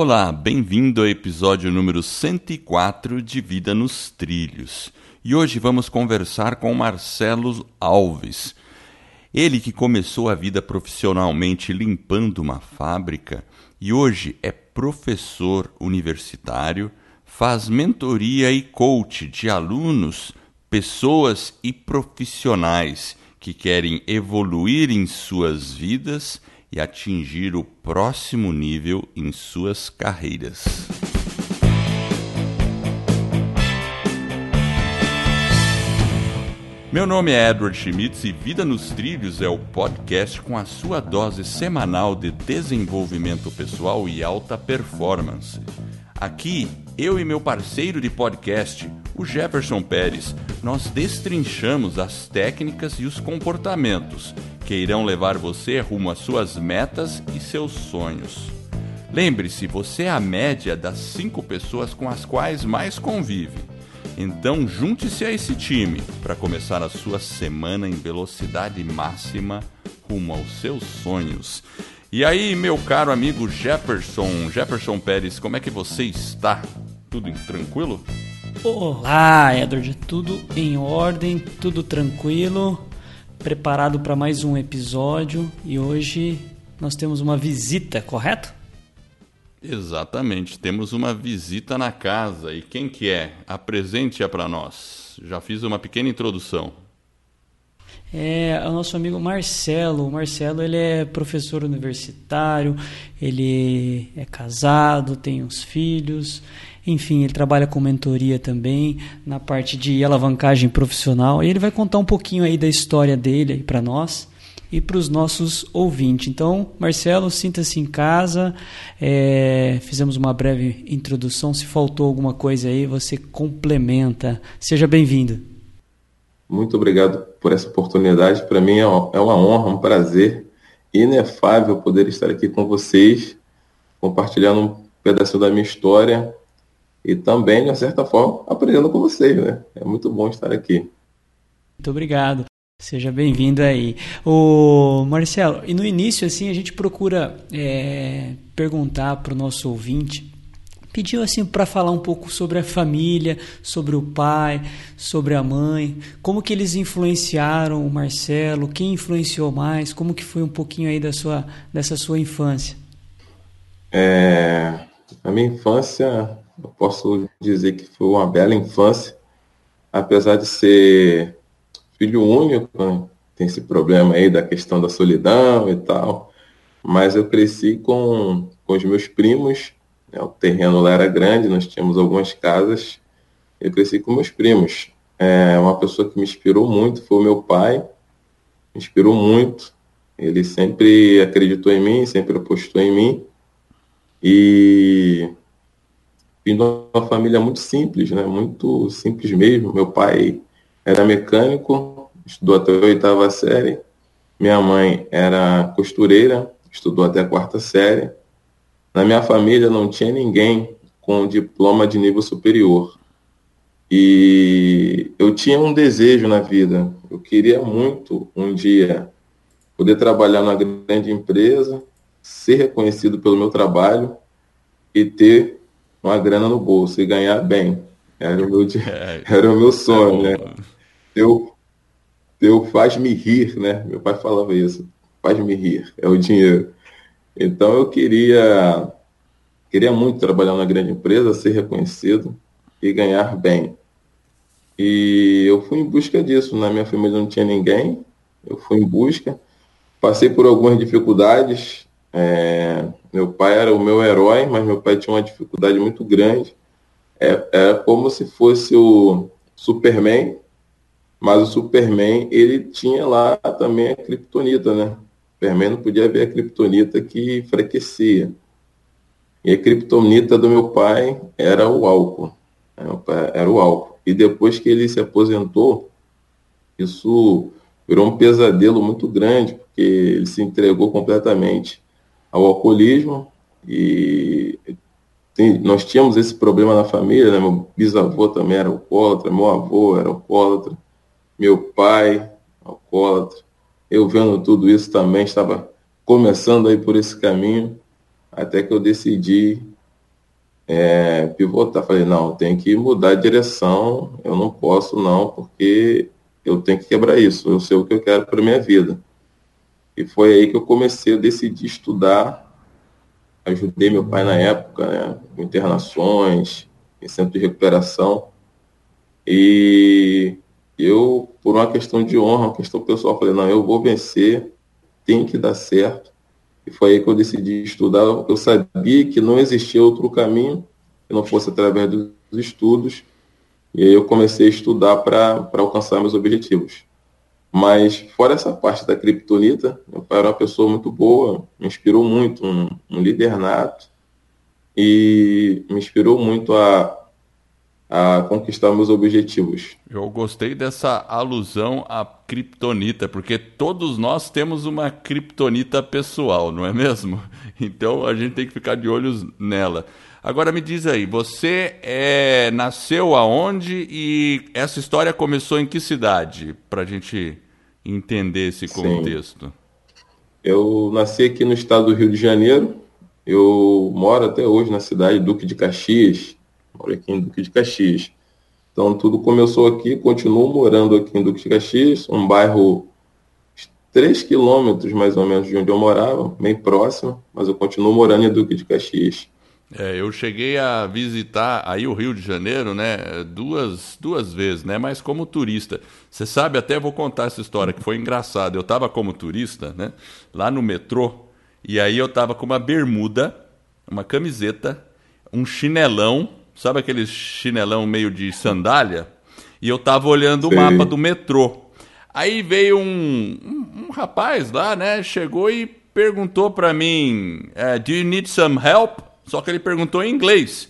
Olá, bem-vindo ao episódio número 104 de Vida nos Trilhos. E hoje vamos conversar com Marcelo Alves. Ele que começou a vida profissionalmente limpando uma fábrica e hoje é professor universitário, faz mentoria e coach de alunos, pessoas e profissionais que querem evoluir em suas vidas e atingir o próximo nível em suas carreiras. Meu nome é Edward Schmitz e Vida nos Trilhos é o podcast com a sua dose semanal de desenvolvimento pessoal e alta performance. Aqui, eu e meu parceiro de podcast, o Jefferson Pérez, nós destrinchamos as técnicas e os comportamentos que irão levar você rumo às suas metas e seus sonhos. Lembre-se, você é a média das cinco pessoas com as quais mais convive. Então junte-se a esse time para começar a sua semana em velocidade máxima rumo aos seus sonhos. E aí, meu caro amigo Jefferson, Jefferson Pérez, como é que você está? Tudo tranquilo? Olá, Edward, tudo em ordem, tudo tranquilo, preparado para mais um episódio e hoje nós temos uma visita, correto? Exatamente, temos uma visita na casa. E quem que é? Apresente-a para nós. Já fiz uma pequena introdução. É o nosso amigo Marcelo. O Marcelo ele é professor universitário, ele é casado, tem uns filhos, enfim, ele trabalha com mentoria também na parte de alavancagem profissional. E ele vai contar um pouquinho aí da história dele para nós e para os nossos ouvintes. Então, Marcelo, sinta-se em casa. É, fizemos uma breve introdução. Se faltou alguma coisa aí, você complementa. Seja bem-vindo. Muito obrigado por essa oportunidade. Para mim é, é uma honra, um prazer inefável poder estar aqui com vocês, compartilhando um pedacinho da minha história e também, de certa forma, aprendendo com vocês. Né? É muito bom estar aqui. Muito obrigado. Seja bem-vindo aí. O Marcelo, e no início assim a gente procura é, perguntar para o nosso ouvinte, pediu assim para falar um pouco sobre a família, sobre o pai, sobre a mãe, como que eles influenciaram o Marcelo, quem influenciou mais, como que foi um pouquinho aí da sua dessa sua infância. É, a minha infância, eu posso dizer que foi uma bela infância, apesar de ser filho único, né? tem esse problema aí da questão da solidão e tal. Mas eu cresci com, com os meus primos, né? o terreno lá era grande, nós tínhamos algumas casas. Eu cresci com meus primos. É, uma pessoa que me inspirou muito foi o meu pai, me inspirou muito. Ele sempre acreditou em mim, sempre apostou em mim. E vim de uma família muito simples, né? Muito simples mesmo. Meu pai era mecânico, estudou até a oitava série. Minha mãe era costureira, estudou até a quarta série. Na minha família não tinha ninguém com diploma de nível superior. E eu tinha um desejo na vida. Eu queria muito um dia poder trabalhar numa grande empresa, ser reconhecido pelo meu trabalho e ter uma grana no bolso e ganhar bem. Era o meu, é, era o meu sonho, é né? Teu, teu faz-me rir, né? Meu pai falava isso. Faz-me rir, é o dinheiro. Então eu queria, queria muito trabalhar na grande empresa, ser reconhecido e ganhar bem. E eu fui em busca disso. Na minha família não tinha ninguém. Eu fui em busca. Passei por algumas dificuldades. É, meu pai era o meu herói, mas meu pai tinha uma dificuldade muito grande. É, era como se fosse o Superman mas o Superman, ele tinha lá também a Kryptonita, né? O Superman não podia ver a Kryptonita que enfraquecia. E a Kryptonita do meu pai era o álcool. Era o álcool. E depois que ele se aposentou, isso virou um pesadelo muito grande, porque ele se entregou completamente ao alcoolismo e nós tínhamos esse problema na família, né? meu bisavô também era alcoólatra, meu avô era alcoólatra, meu pai, alcoólatra. Eu vendo tudo isso também, estava começando aí por esse caminho, até que eu decidi é, pivotar. Falei, não, tem que mudar de direção, eu não posso não, porque eu tenho que quebrar isso, eu sei o que eu quero para minha vida. E foi aí que eu comecei a decidir estudar. Ajudei meu pai na época, né, internações, em centro de recuperação. E eu, por uma questão de honra, uma questão pessoal, falei, não, eu vou vencer, tem que dar certo. E foi aí que eu decidi estudar. Eu sabia que não existia outro caminho que não fosse através dos estudos. E aí eu comecei a estudar para alcançar meus objetivos. Mas fora essa parte da criptonita, meu pai era uma pessoa muito boa, me inspirou muito, um, um líder nato, e me inspirou muito a, a conquistar meus objetivos. Eu gostei dessa alusão à criptonita, porque todos nós temos uma criptonita pessoal, não é mesmo? Então a gente tem que ficar de olhos nela. Agora me diz aí, você é, nasceu aonde e essa história começou em que cidade? Para a gente entender esse contexto. Sim. Eu nasci aqui no estado do Rio de Janeiro. Eu moro até hoje na cidade Duque de Caxias, moro aqui em Duque de Caxias. Então tudo começou aqui, continuo morando aqui em Duque de Caxias, um bairro 3 quilômetros mais ou menos de onde eu morava, bem próximo, mas eu continuo morando em Duque de Caxias. É, eu cheguei a visitar aí o Rio de Janeiro, né, duas, duas vezes, né, mas como turista. Você sabe, até vou contar essa história que foi engraçada. Eu estava como turista, né, lá no metrô, e aí eu estava com uma bermuda, uma camiseta, um chinelão sabe aquele chinelão meio de sandália? E eu tava olhando Sim. o mapa do metrô. Aí veio um, um, um, rapaz lá, né? Chegou e perguntou para mim: uh, Do you need some help? Só que ele perguntou em inglês.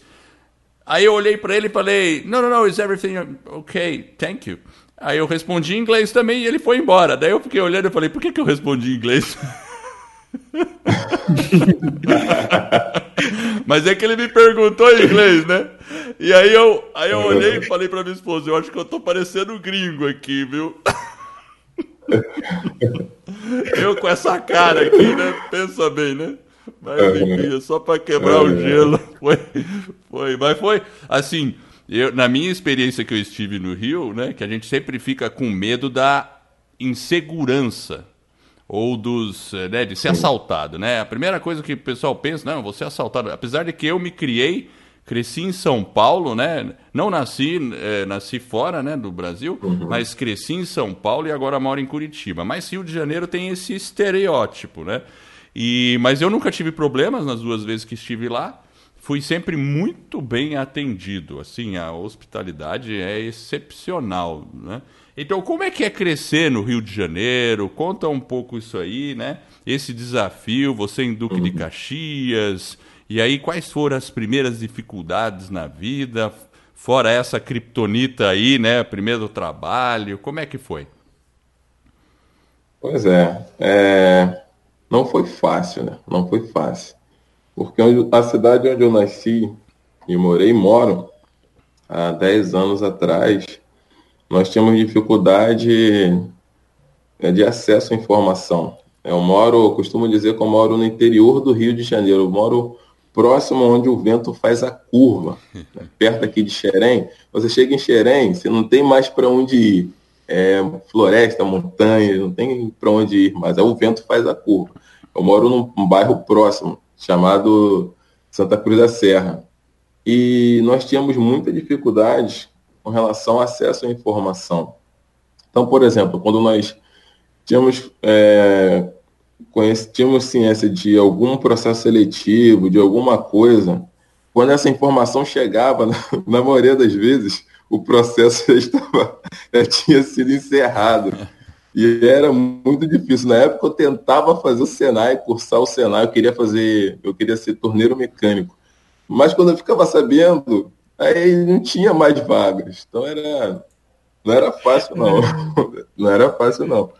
Aí eu olhei para ele e falei: No, no, no, is everything okay? Thank you. Aí eu respondi em inglês também e ele foi embora. Daí eu fiquei olhando e falei: Por que, que eu respondi em inglês? Mas é que ele me perguntou em inglês, né? E aí eu, aí eu olhei e falei pra minha esposa, eu acho que eu tô parecendo gringo aqui, viu? Eu com essa cara aqui, né? Pensa bem, né? Mas enfim, é só para quebrar o gelo. Foi, foi, mas foi assim, eu, na minha experiência que eu estive no Rio, né, que a gente sempre fica com medo da insegurança ou dos, né, de ser assaltado, né? A primeira coisa que o pessoal pensa, não, vou ser assaltado. Apesar de que eu me criei cresci em São Paulo, né? Não nasci, é, nasci fora, né, do Brasil, uhum. mas cresci em São Paulo e agora moro em Curitiba. Mas Rio de Janeiro tem esse estereótipo, né? E, mas eu nunca tive problemas nas duas vezes que estive lá. Fui sempre muito bem atendido. Assim, a hospitalidade é excepcional, né? Então, como é que é crescer no Rio de Janeiro? Conta um pouco isso aí, né? Esse desafio, você em Duque uhum. de Caxias, e aí, quais foram as primeiras dificuldades na vida? Fora essa criptonita aí, né? Primeiro trabalho, como é que foi? Pois é, é, não foi fácil, né? Não foi fácil. Porque a cidade onde eu nasci e morei, moro, há 10 anos atrás, nós tínhamos dificuldade é, de acesso à informação. Eu moro, costumo dizer que eu moro no interior do Rio de Janeiro. Eu moro próximo onde o vento faz a curva, né? perto aqui de Xerém. Você chega em Xerém, você não tem mais para onde ir. É floresta, montanha, não tem para onde ir, mas é o vento faz a curva. Eu moro num, num bairro próximo, chamado Santa Cruz da Serra. E nós tínhamos muita dificuldade com relação ao acesso à informação. Então, por exemplo, quando nós tínhamos é, tínhamos ciência de algum processo seletivo, de alguma coisa, quando essa informação chegava, na, na maioria das vezes, o processo já, estava, já tinha sido encerrado. E era muito difícil. Na época eu tentava fazer o Senai, cursar o Senai, eu queria fazer, eu queria ser torneiro mecânico. Mas quando eu ficava sabendo, aí não tinha mais vagas. Então era não era fácil não. Não era fácil não.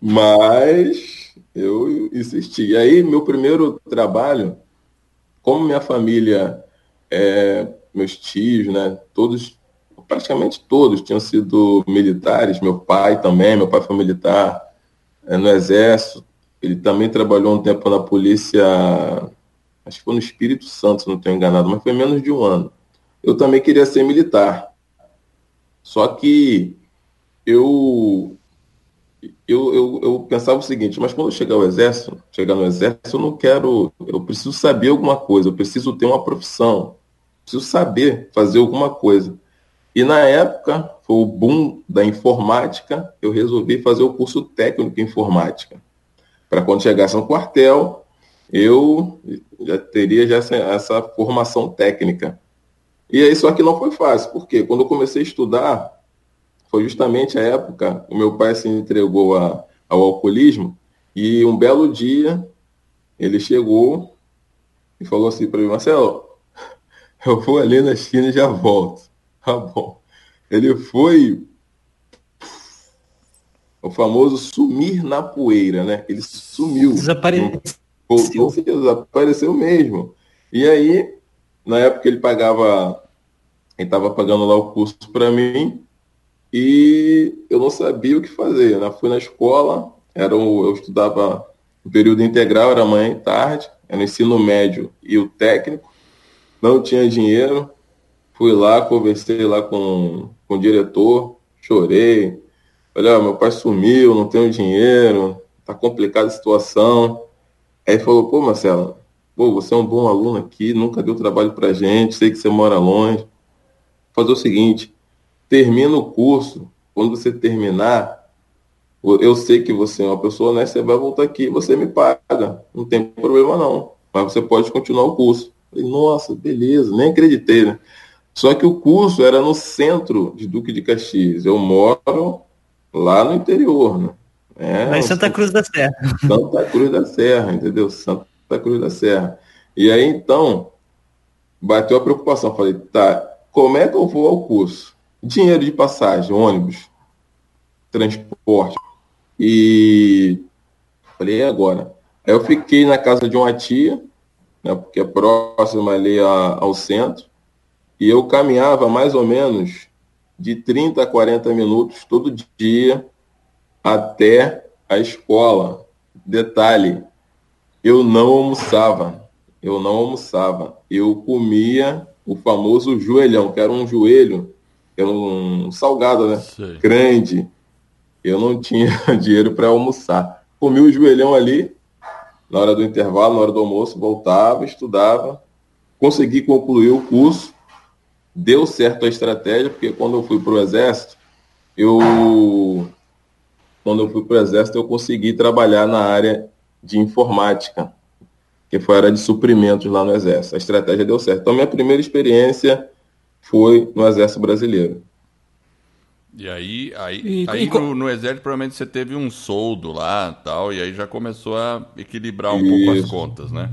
Mas eu insisti. E aí, meu primeiro trabalho, como minha família, é, meus tios, né, todos, praticamente todos tinham sido militares, meu pai também, meu pai foi militar é, no Exército, ele também trabalhou um tempo na Polícia acho que foi no Espírito Santo, se não estou enganado, mas foi menos de um ano. Eu também queria ser militar. Só que eu, eu, eu, eu pensava o seguinte, mas quando chegar ao exército, chegar no exército, eu não quero, eu preciso saber alguma coisa, eu preciso ter uma profissão, preciso saber fazer alguma coisa. E na época, foi o boom da informática, eu resolvi fazer o curso técnico em informática. Para quando chegasse no quartel, eu já teria já essa, essa, formação técnica. E aí, só que não foi fácil, porque quando eu comecei a estudar, foi justamente a época, o meu pai se entregou a, ao alcoolismo, e um belo dia, ele chegou e falou assim para mim, Marcelo, eu vou ali na China e já volto. Tá bom. Ele foi o famoso sumir na poeira, né? Ele sumiu. Desapareceu. Voltou, desapareceu mesmo. E aí, na época ele pagava, ele estava pagando lá o curso para mim e eu não sabia o que fazer. Né? Fui na escola, era eu estudava no período integral, era manhã e tarde, era o ensino médio e o técnico. Não tinha dinheiro, Fui lá, conversei lá com, com o diretor, chorei. Falei, meu pai sumiu, não tenho dinheiro, tá complicada a situação. Aí falou, pô, Marcelo, pô, você é um bom aluno aqui, nunca deu trabalho pra gente, sei que você mora longe. Fazer o seguinte, termina o curso, quando você terminar, eu sei que você é uma pessoa né? você vai voltar aqui, você me paga, não tem problema não, mas você pode continuar o curso. Falei, nossa, beleza, nem acreditei, né? Só que o curso era no centro de Duque de Caxias. Eu moro lá no interior, né? É, lá em Santa Cruz da Serra. Santa Cruz da Serra, entendeu? Santa Cruz da Serra. E aí, então, bateu a preocupação. Falei, tá, como é que eu vou ao curso? Dinheiro de passagem, ônibus, transporte. E falei, agora? Aí eu fiquei na casa de uma tia, né, porque é próxima ali a, ao centro. E eu caminhava mais ou menos de 30 a 40 minutos todo dia até a escola. Detalhe, eu não almoçava. Eu não almoçava. Eu comia o famoso joelhão, que era um joelho, era um salgado, né? Sei. Grande. Eu não tinha dinheiro para almoçar. Comi o joelhão ali, na hora do intervalo, na hora do almoço, voltava, estudava, consegui concluir o curso deu certo a estratégia, porque quando eu fui para o Exército, eu quando eu fui para o Exército, eu consegui trabalhar na área de informática, que foi a área de suprimentos lá no Exército. A estratégia deu certo. Então, minha primeira experiência foi no Exército Brasileiro. E aí, aí, e, aí e, no, no, Exército, provavelmente você teve um soldo lá tal, e aí já começou a equilibrar um Isso. pouco as contas, né?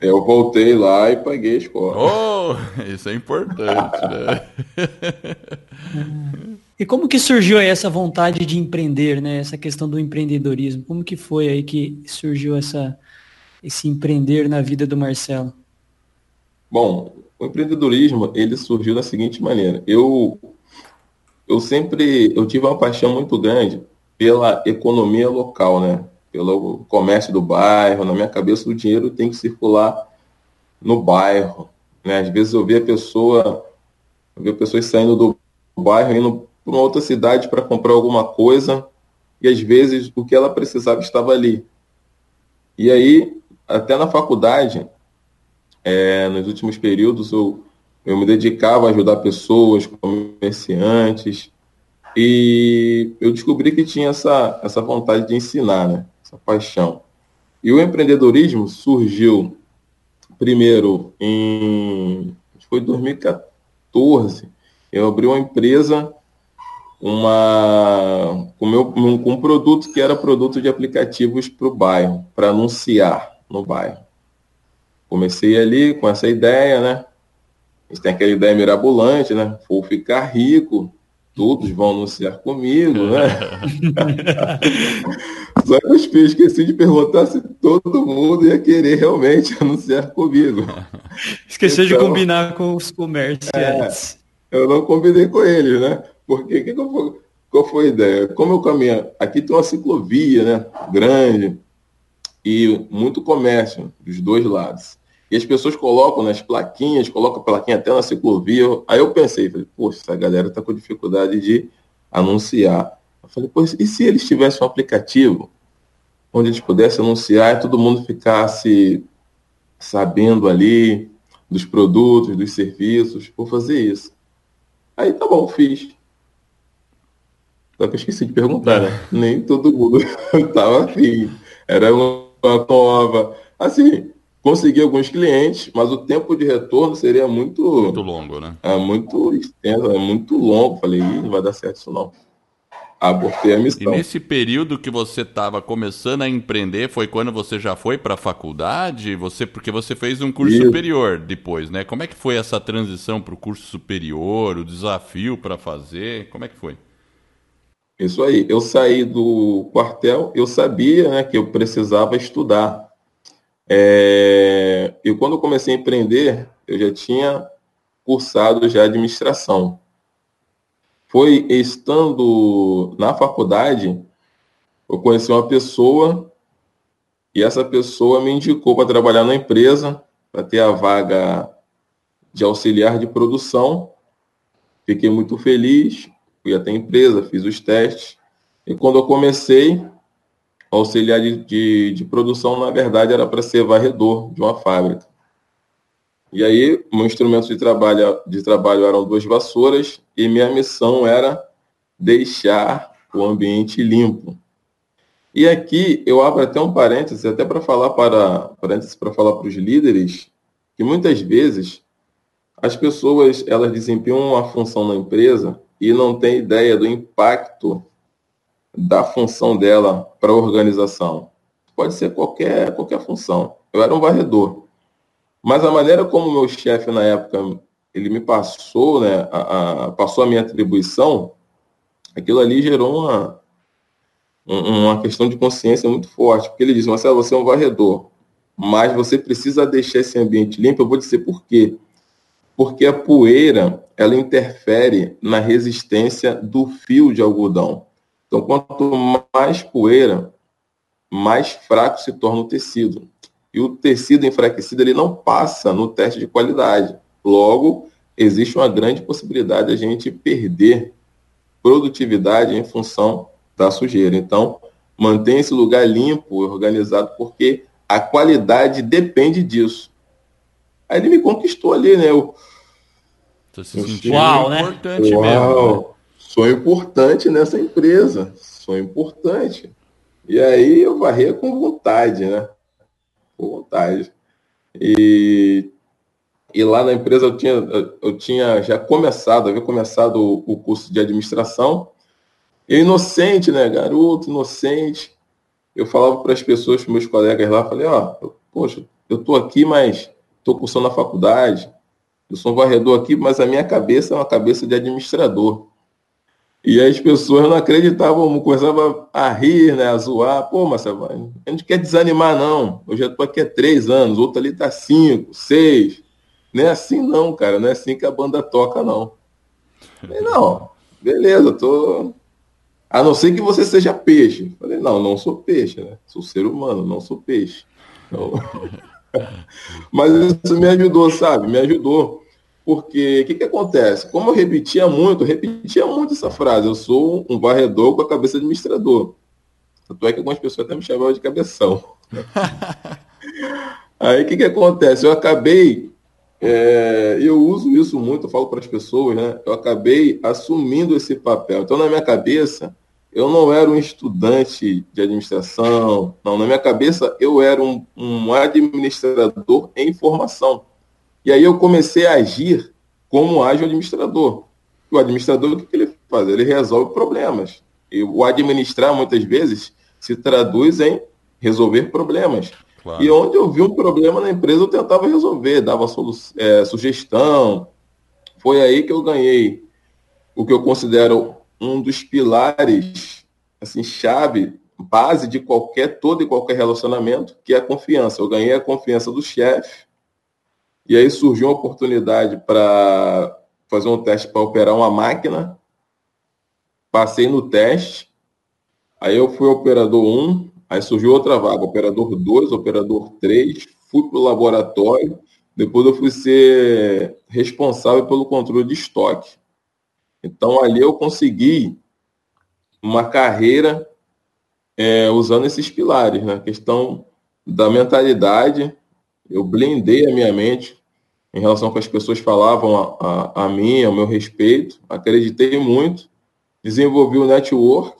Eu voltei lá e paguei a escola. Oh, isso é importante, né? e como que surgiu aí essa vontade de empreender, né? Essa questão do empreendedorismo. Como que foi aí que surgiu essa, esse empreender na vida do Marcelo? Bom, o empreendedorismo, ele surgiu da seguinte maneira. Eu, eu sempre, eu tive uma paixão muito grande pela economia local, né? pelo comércio do bairro. Na minha cabeça, o dinheiro tem que circular no bairro. Né? Às vezes eu via pessoa, eu via pessoas saindo do bairro, indo para uma outra cidade para comprar alguma coisa, e às vezes o que ela precisava estava ali. E aí, até na faculdade, é, nos últimos períodos, eu, eu me dedicava a ajudar pessoas, comerciantes, e eu descobri que tinha essa, essa vontade de ensinar, né? essa paixão. E o empreendedorismo surgiu primeiro em foi 2014. Eu abri uma empresa uma com, meu, com um produto que era produto de aplicativos para o bairro, para anunciar no bairro. Comecei ali com essa ideia, né? A gente tem aquela ideia mirabolante, né? Vou ficar rico, todos vão anunciar comigo, né? Só que eu esqueci de perguntar se todo mundo ia querer realmente anunciar comigo. Esqueceu então, de combinar com os comerciantes. É, eu não combinei com eles, né? Porque que que eu, qual foi a ideia? Como eu caminho, aqui tem uma ciclovia, né? Grande e muito comércio dos dois lados. E as pessoas colocam nas plaquinhas, colocam a plaquinha até na ciclovia. Aí eu pensei, falei, poxa, essa galera está com dificuldade de anunciar. Eu falei, poxa, e se eles tivessem um aplicativo onde eles pudessem anunciar e todo mundo ficasse sabendo ali dos produtos, dos serviços, vou fazer isso. Aí tá bom, fiz. Só que eu esqueci de perguntar, né? Nem todo mundo estava afim. Era uma nova. Assim, consegui alguns clientes, mas o tempo de retorno seria muito. Muito longo, né? É muito extenso, é muito longo. Falei, não vai dar certo isso não. Abortei a missão. E nesse período que você estava começando a empreender, foi quando você já foi para a faculdade? Você, porque você fez um curso isso. superior depois, né? Como é que foi essa transição para o curso superior, o desafio para fazer? Como é que foi? Isso aí. Eu saí do quartel, eu sabia né, que eu precisava estudar. É... E quando eu comecei a empreender, eu já tinha cursado já administração. Foi estando na faculdade, eu conheci uma pessoa e essa pessoa me indicou para trabalhar na empresa, para ter a vaga de auxiliar de produção. Fiquei muito feliz, fui até a empresa, fiz os testes. E quando eu comecei, auxiliar de, de, de produção, na verdade, era para ser varredor de uma fábrica. E aí, meu instrumento de trabalho, de trabalho eram duas vassouras e minha missão era deixar o ambiente limpo. E aqui eu abro até um parêntese, até para falar para parênteses para falar para os líderes, que muitas vezes as pessoas elas desempenham uma função na empresa e não têm ideia do impacto da função dela para a organização. Pode ser qualquer qualquer função. Eu era um varredor. Mas a maneira como meu chefe na época ele me passou, né, a, a, passou a minha atribuição, aquilo ali gerou uma, uma questão de consciência muito forte, porque ele disse, Marcelo, você é um varredor, mas você precisa deixar esse ambiente limpo, eu vou dizer por quê. Porque a poeira, ela interfere na resistência do fio de algodão. Então, quanto mais poeira, mais fraco se torna o tecido e o tecido enfraquecido ele não passa no teste de qualidade. Logo, existe uma grande possibilidade de a gente perder produtividade em função da sujeira. Então, mantenha esse lugar limpo, organizado, porque a qualidade depende disso. Aí ele me conquistou ali, né? Eu, Tô se sentindo Uau, né? importante Uau, mesmo. Né? Sou importante nessa empresa. Sou importante. E aí eu varria com vontade, né? por vontade. E, e lá na empresa eu tinha, eu tinha já começado, havia começado o, o curso de administração. E inocente, né? Garoto, inocente. Eu falava para as pessoas, para meus colegas lá, falei, ó, poxa, eu estou aqui, mas estou cursando na faculdade. Eu sou um varredor aqui, mas a minha cabeça é uma cabeça de administrador. E as pessoas não acreditavam, começavam a rir, né, a zoar. Pô, Marcelo, a gente quer desanimar, não. Eu já estou aqui há três anos, outro ali está cinco, seis. Não é assim, não, cara. Não é assim que a banda toca, não. Falei, não, beleza, tô. A não ser que você seja peixe. Falei, não, não sou peixe, né? Sou ser humano, não sou peixe. Então... Mas isso me ajudou, sabe? Me ajudou. Porque o que, que acontece? Como eu repetia muito, repetia muito essa frase, eu sou um varredor com a cabeça de administrador. Tanto é que algumas pessoas até me chamavam de cabeção. Aí o que, que acontece? Eu acabei, é, eu uso isso muito, eu falo para as pessoas, né? Eu acabei assumindo esse papel. Então, na minha cabeça, eu não era um estudante de administração, não. Na minha cabeça, eu era um, um administrador em formação. E aí eu comecei a agir como age o administrador. O administrador, o que ele faz? Ele resolve problemas. E o administrar, muitas vezes, se traduz em resolver problemas. Claro. E onde eu vi um problema na empresa, eu tentava resolver, dava é, sugestão. Foi aí que eu ganhei o que eu considero um dos pilares, assim, chave, base de qualquer, todo e qualquer relacionamento, que é a confiança. Eu ganhei a confiança do chefe, e aí surgiu uma oportunidade para fazer um teste para operar uma máquina. Passei no teste. Aí eu fui operador 1, aí surgiu outra vaga, operador 2, operador 3, fui para o laboratório. depois eu fui ser responsável pelo controle de estoque. Então ali eu consegui uma carreira é, usando esses pilares, né? Questão da mentalidade, eu blindei a minha mente em relação ao que as pessoas falavam a, a, a mim, ao meu respeito, acreditei muito, desenvolvi o network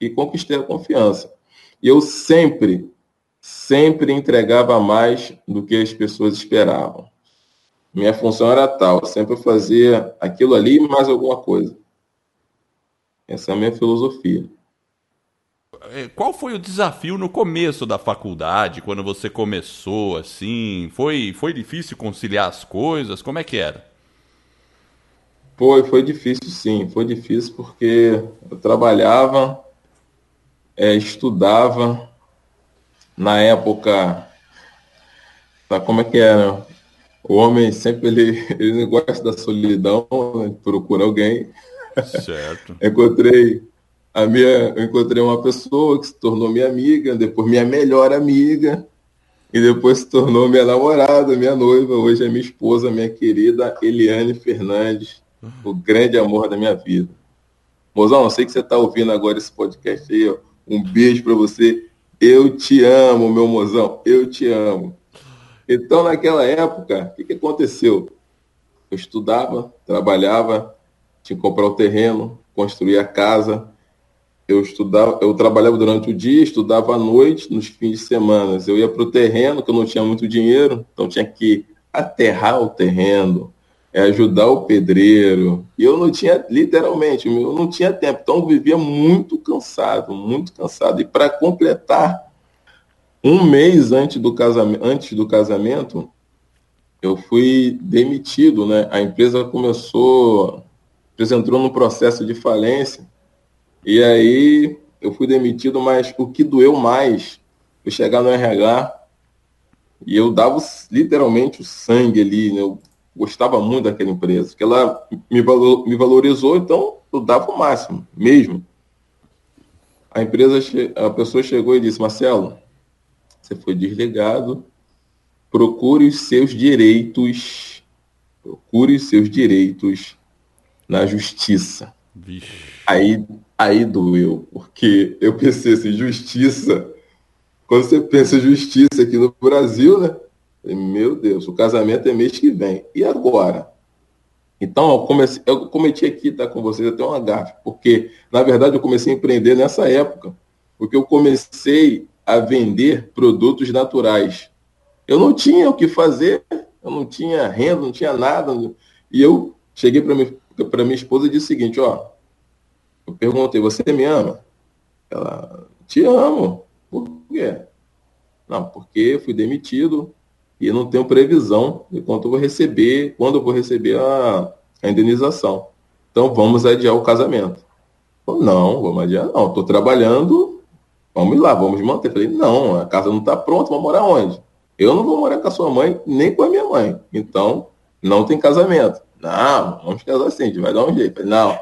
e conquistei a confiança. E eu sempre, sempre entregava mais do que as pessoas esperavam. Minha função era tal, sempre fazia aquilo ali mais alguma coisa. Essa é a minha filosofia. É, qual foi o desafio no começo da faculdade, quando você começou assim? Foi, foi difícil conciliar as coisas? Como é que era? Foi, foi difícil sim. Foi difícil porque eu trabalhava, é, estudava. Na época, tá, como é que era? O homem sempre ele, ele gosta da solidão, né? procura alguém. Certo. Encontrei a minha, eu encontrei uma pessoa que se tornou minha amiga, depois minha melhor amiga, e depois se tornou minha namorada, minha noiva, hoje é minha esposa, minha querida Eliane Fernandes, o grande amor da minha vida. Mozão, eu sei que você está ouvindo agora esse podcast aí, ó. um beijo para você. Eu te amo, meu mozão, eu te amo. Então, naquela época, o que, que aconteceu? Eu estudava, trabalhava, tinha que comprar o terreno, construir a casa, eu estudava, eu trabalhava durante o dia, estudava à noite, nos fins de semana. Eu ia para o terreno, que eu não tinha muito dinheiro, então tinha que aterrar o terreno, é, ajudar o pedreiro. E eu não tinha, literalmente, eu não tinha tempo. Então eu vivia muito cansado, muito cansado. E para completar, um mês antes do casamento, antes do casamento, eu fui demitido, né? A empresa começou, a empresa entrou no processo de falência e aí eu fui demitido, mas o que doeu mais foi chegar no RH e eu dava literalmente o sangue ali, né? eu gostava muito daquela empresa, porque ela me, valor, me valorizou, então eu dava o máximo, mesmo. A empresa, a pessoa chegou e disse, Marcelo, você foi desligado, procure os seus direitos, procure os seus direitos na justiça. Vixe. Aí Aí doeu, porque eu pensei assim, justiça. Quando você pensa justiça aqui no Brasil, né? Meu Deus, o casamento é mês que vem. E agora? Então, eu, comecei, eu cometi aqui, tá com vocês, até uma gafe, porque, na verdade, eu comecei a empreender nessa época, porque eu comecei a vender produtos naturais. Eu não tinha o que fazer, eu não tinha renda, não tinha nada. E eu cheguei para minha esposa e disse o seguinte, ó, eu perguntei, você me ama? Ela, te amo. Por quê? Não, porque fui demitido e não tenho previsão de quanto vou receber, quando eu vou receber a, a indenização. Então vamos adiar o casamento. Não, vamos adiar não. Estou trabalhando, vamos lá, vamos manter. Falei, não, a casa não está pronta, vamos morar onde? Eu não vou morar com a sua mãe, nem com a minha mãe. Então, não tem casamento. Não, vamos casar assim, a gente vai dar um jeito. Não,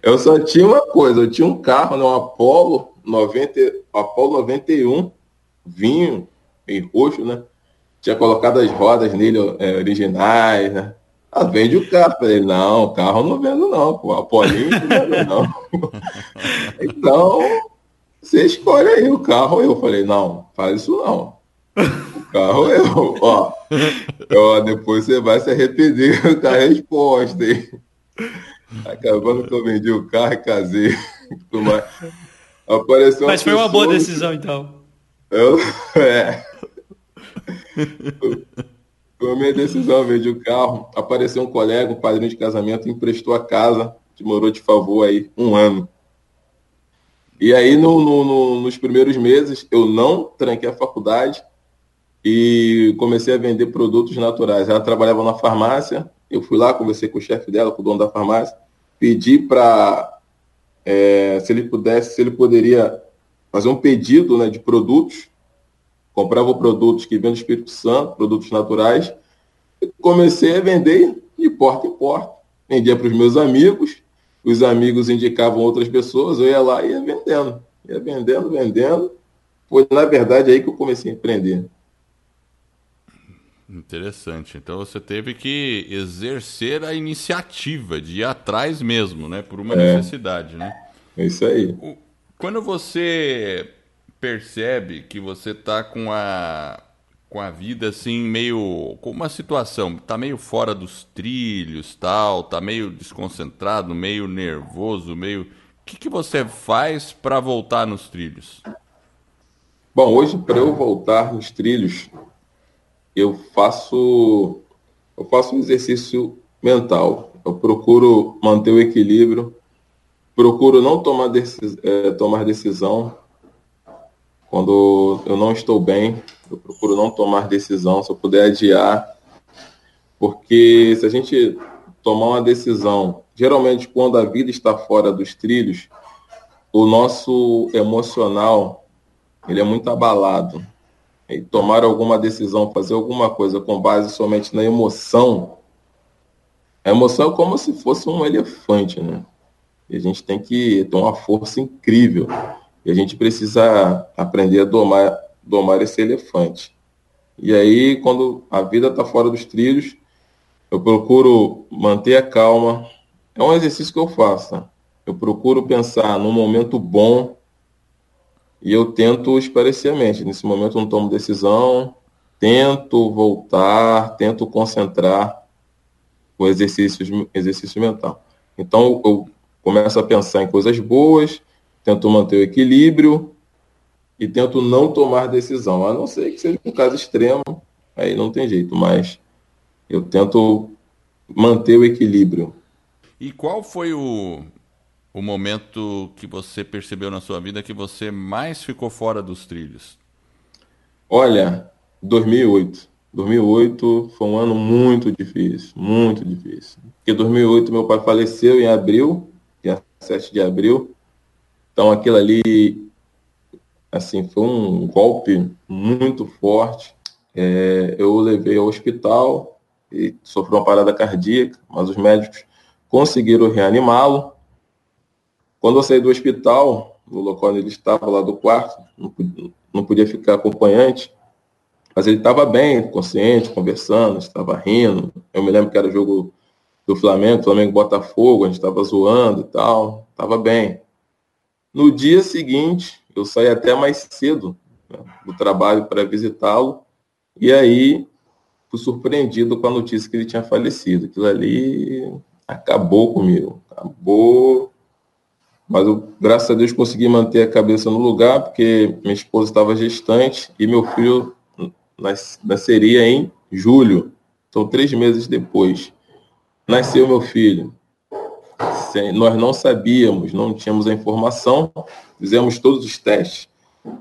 eu só tinha uma coisa, eu tinha um carro, né, um Apollo 90, Apollo 91, vinho, em roxo, né? Tinha colocado as rodas nele é, originais, né? Ah, vende o carro. Falei, não, carro não vendo não, pô, Apolinho não vendo não. então, você escolhe aí o carro. Eu falei, não, faz isso não carro eu. Ó, ó, depois você vai se arrepender com a resposta, hein? Acabando que eu vendi o carro e casei. Apareceu Mas foi uma boa decisão, então. Eu, é. Foi a minha decisão, vendi o carro. Apareceu um colega, um padrinho de casamento, emprestou a casa, que morou de favor aí um ano. E aí, no, no, no, nos primeiros meses, eu não tranquei a faculdade, e comecei a vender produtos naturais. Ela trabalhava na farmácia, eu fui lá, conversei com o chefe dela, com o dono da farmácia, pedi para é, se ele pudesse, se ele poderia fazer um pedido né, de produtos, comprava produtos que vêm do Espírito Santo, produtos naturais, comecei a vender de porta em porta. Vendia para os meus amigos, os amigos indicavam outras pessoas, eu ia lá e ia vendendo. Ia vendendo, vendendo. Foi, na verdade, aí que eu comecei a empreender. Interessante. Então você teve que exercer a iniciativa de ir atrás mesmo, né? Por uma é. necessidade, né? É isso aí. Quando você percebe que você está com a com a vida assim meio com uma situação tá meio fora dos trilhos tal tá meio desconcentrado meio nervoso meio o que, que você faz para voltar nos trilhos bom hoje para eu voltar nos trilhos eu faço eu faço um exercício mental. Eu procuro manter o equilíbrio. Procuro não tomar, decis, é, tomar decisão. Quando eu não estou bem, eu procuro não tomar decisão, se eu puder adiar, porque se a gente tomar uma decisão, geralmente quando a vida está fora dos trilhos, o nosso emocional ele é muito abalado. E tomar alguma decisão, fazer alguma coisa com base somente na emoção, a emoção é como se fosse um elefante, né? E a gente tem que ter uma força incrível e a gente precisa aprender a domar, domar esse elefante. E aí, quando a vida está fora dos trilhos, eu procuro manter a calma. É um exercício que eu faço. Eu procuro pensar num momento bom e eu tento esparecer a mente. Nesse momento eu não tomo decisão, tento voltar, tento concentrar o exercício, exercício mental. Então eu começo a pensar em coisas boas, tento manter o equilíbrio e tento não tomar decisão, a não ser que seja um caso extremo, aí não tem jeito, mas eu tento manter o equilíbrio. E qual foi o, o momento que você percebeu na sua vida que você mais ficou fora dos trilhos? Olha, 2008. 2008 foi um ano muito difícil, muito difícil. Porque 2008 meu pai faleceu em abril, dia 7 de abril, então aquilo ali, assim, foi um golpe muito forte. É, eu o levei ao hospital e sofreu uma parada cardíaca, mas os médicos conseguiram reanimá-lo. Quando eu saí do hospital, no local onde ele estava, lá do quarto, não podia, ficar acompanhante, mas ele estava bem, consciente, conversando, estava rindo. Eu me lembro que era jogo do Flamengo, Flamengo Botafogo, a gente estava zoando e tal, estava bem. No dia seguinte, eu saí até mais cedo né, do trabalho para visitá-lo, e aí fui surpreendido com a notícia que ele tinha falecido. Aquilo ali acabou comigo, acabou. Mas eu, graças a Deus, consegui manter a cabeça no lugar, porque minha esposa estava gestante e meu filho nasceria em julho. Então, três meses depois, nasceu meu filho nós não sabíamos, não tínhamos a informação, fizemos todos os testes.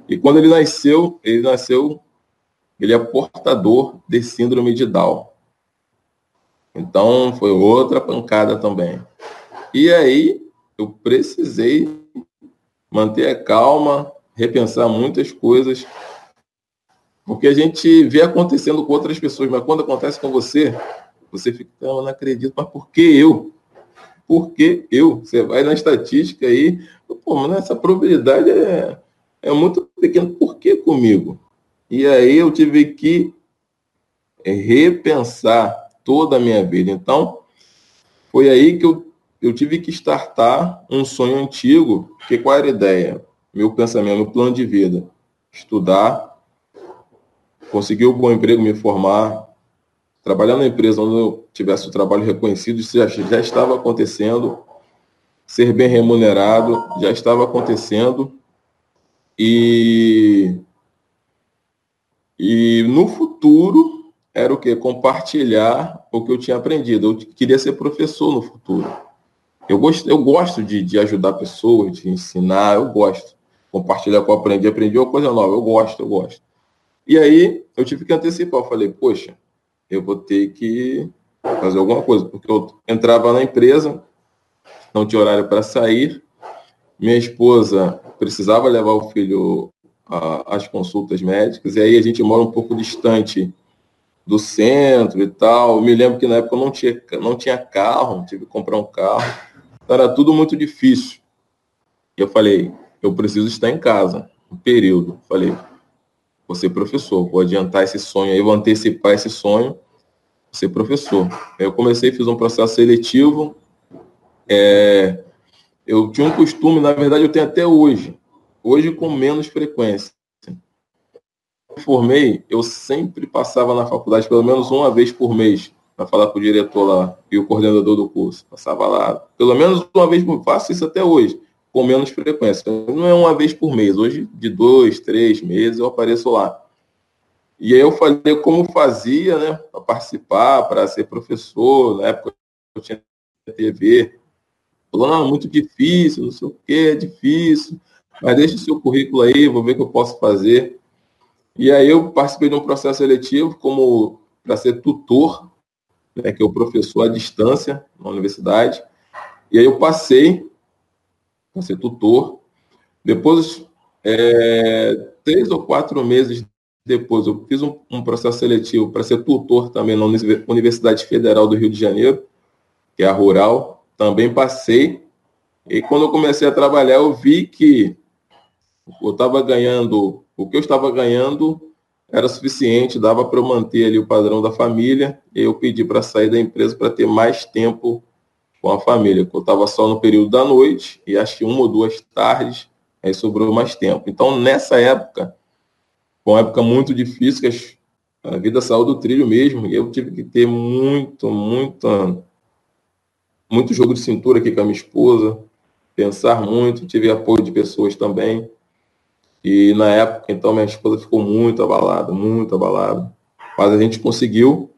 E quando ele nasceu, ele nasceu, ele é portador de síndrome de Down. Então foi outra pancada também. E aí eu precisei manter a calma, repensar muitas coisas, porque a gente vê acontecendo com outras pessoas, mas quando acontece com você, você fica, eu não acredito, mas por que eu? porque eu. Você vai na estatística aí, pô, mas essa probabilidade é, é muito pequena, por que comigo? E aí eu tive que repensar toda a minha vida. Então, foi aí que eu, eu tive que startar um sonho antigo, que qual era a ideia? Meu pensamento, meu plano de vida. Estudar, conseguir um bom emprego, me formar, trabalhar na empresa onde eu tivesse o trabalho reconhecido, isso já, já estava acontecendo, ser bem remunerado já estava acontecendo, e, e no futuro era o que? Compartilhar o que eu tinha aprendido. Eu queria ser professor no futuro. Eu gosto, eu gosto de, de ajudar pessoas, de ensinar, eu gosto. Compartilhar o que eu aprendi, aprendi uma coisa nova, eu gosto, eu gosto. E aí eu tive que antecipar, eu falei, poxa, eu vou ter que fazer alguma coisa, porque eu entrava na empresa, não tinha horário para sair, minha esposa precisava levar o filho às consultas médicas, e aí a gente mora um pouco distante do centro e tal. me lembro que na época eu não tinha, não tinha carro, tive que comprar um carro, era tudo muito difícil. Eu falei, eu preciso estar em casa, um período. Falei, vou ser professor, vou adiantar esse sonho aí, vou antecipar esse sonho, vou ser professor. Eu comecei, fiz um processo seletivo, é, eu tinha um costume, na verdade eu tenho até hoje, hoje com menos frequência. Eu formei, eu sempre passava na faculdade pelo menos uma vez por mês para falar com o diretor lá e o coordenador do curso. Passava lá, pelo menos uma vez por faço isso até hoje, com menos frequência. Não é uma vez por mês, hoje de dois, três meses eu apareço lá. E aí eu falei como fazia, né, para participar, para ser professor, na época eu tinha TV. Falou, não, muito difícil, não sei o que, é difícil, mas deixa o seu currículo aí, vou ver o que eu posso fazer. E aí eu participei de um processo seletivo como para ser tutor né, que é o professor à distância na universidade. E aí eu passei para ser tutor. Depois, é, três ou quatro meses depois, eu fiz um, um processo seletivo para ser tutor também na Universidade Federal do Rio de Janeiro, que é a Rural. Também passei. E quando eu comecei a trabalhar, eu vi que eu estava ganhando, o que eu estava ganhando era suficiente, dava para eu manter ali o padrão da família, eu pedi para sair da empresa para ter mais tempo com a família, eu estava só no período da noite, e acho que uma ou duas tardes, aí sobrou mais tempo. Então, nessa época, foi uma época muito difícil, que a vida saiu do trilho mesmo, e eu tive que ter muito, muito, muito jogo de cintura aqui com a minha esposa, pensar muito, tive apoio de pessoas também, e na época, então, minha esposa ficou muito abalada, muito abalada. Mas a gente conseguiu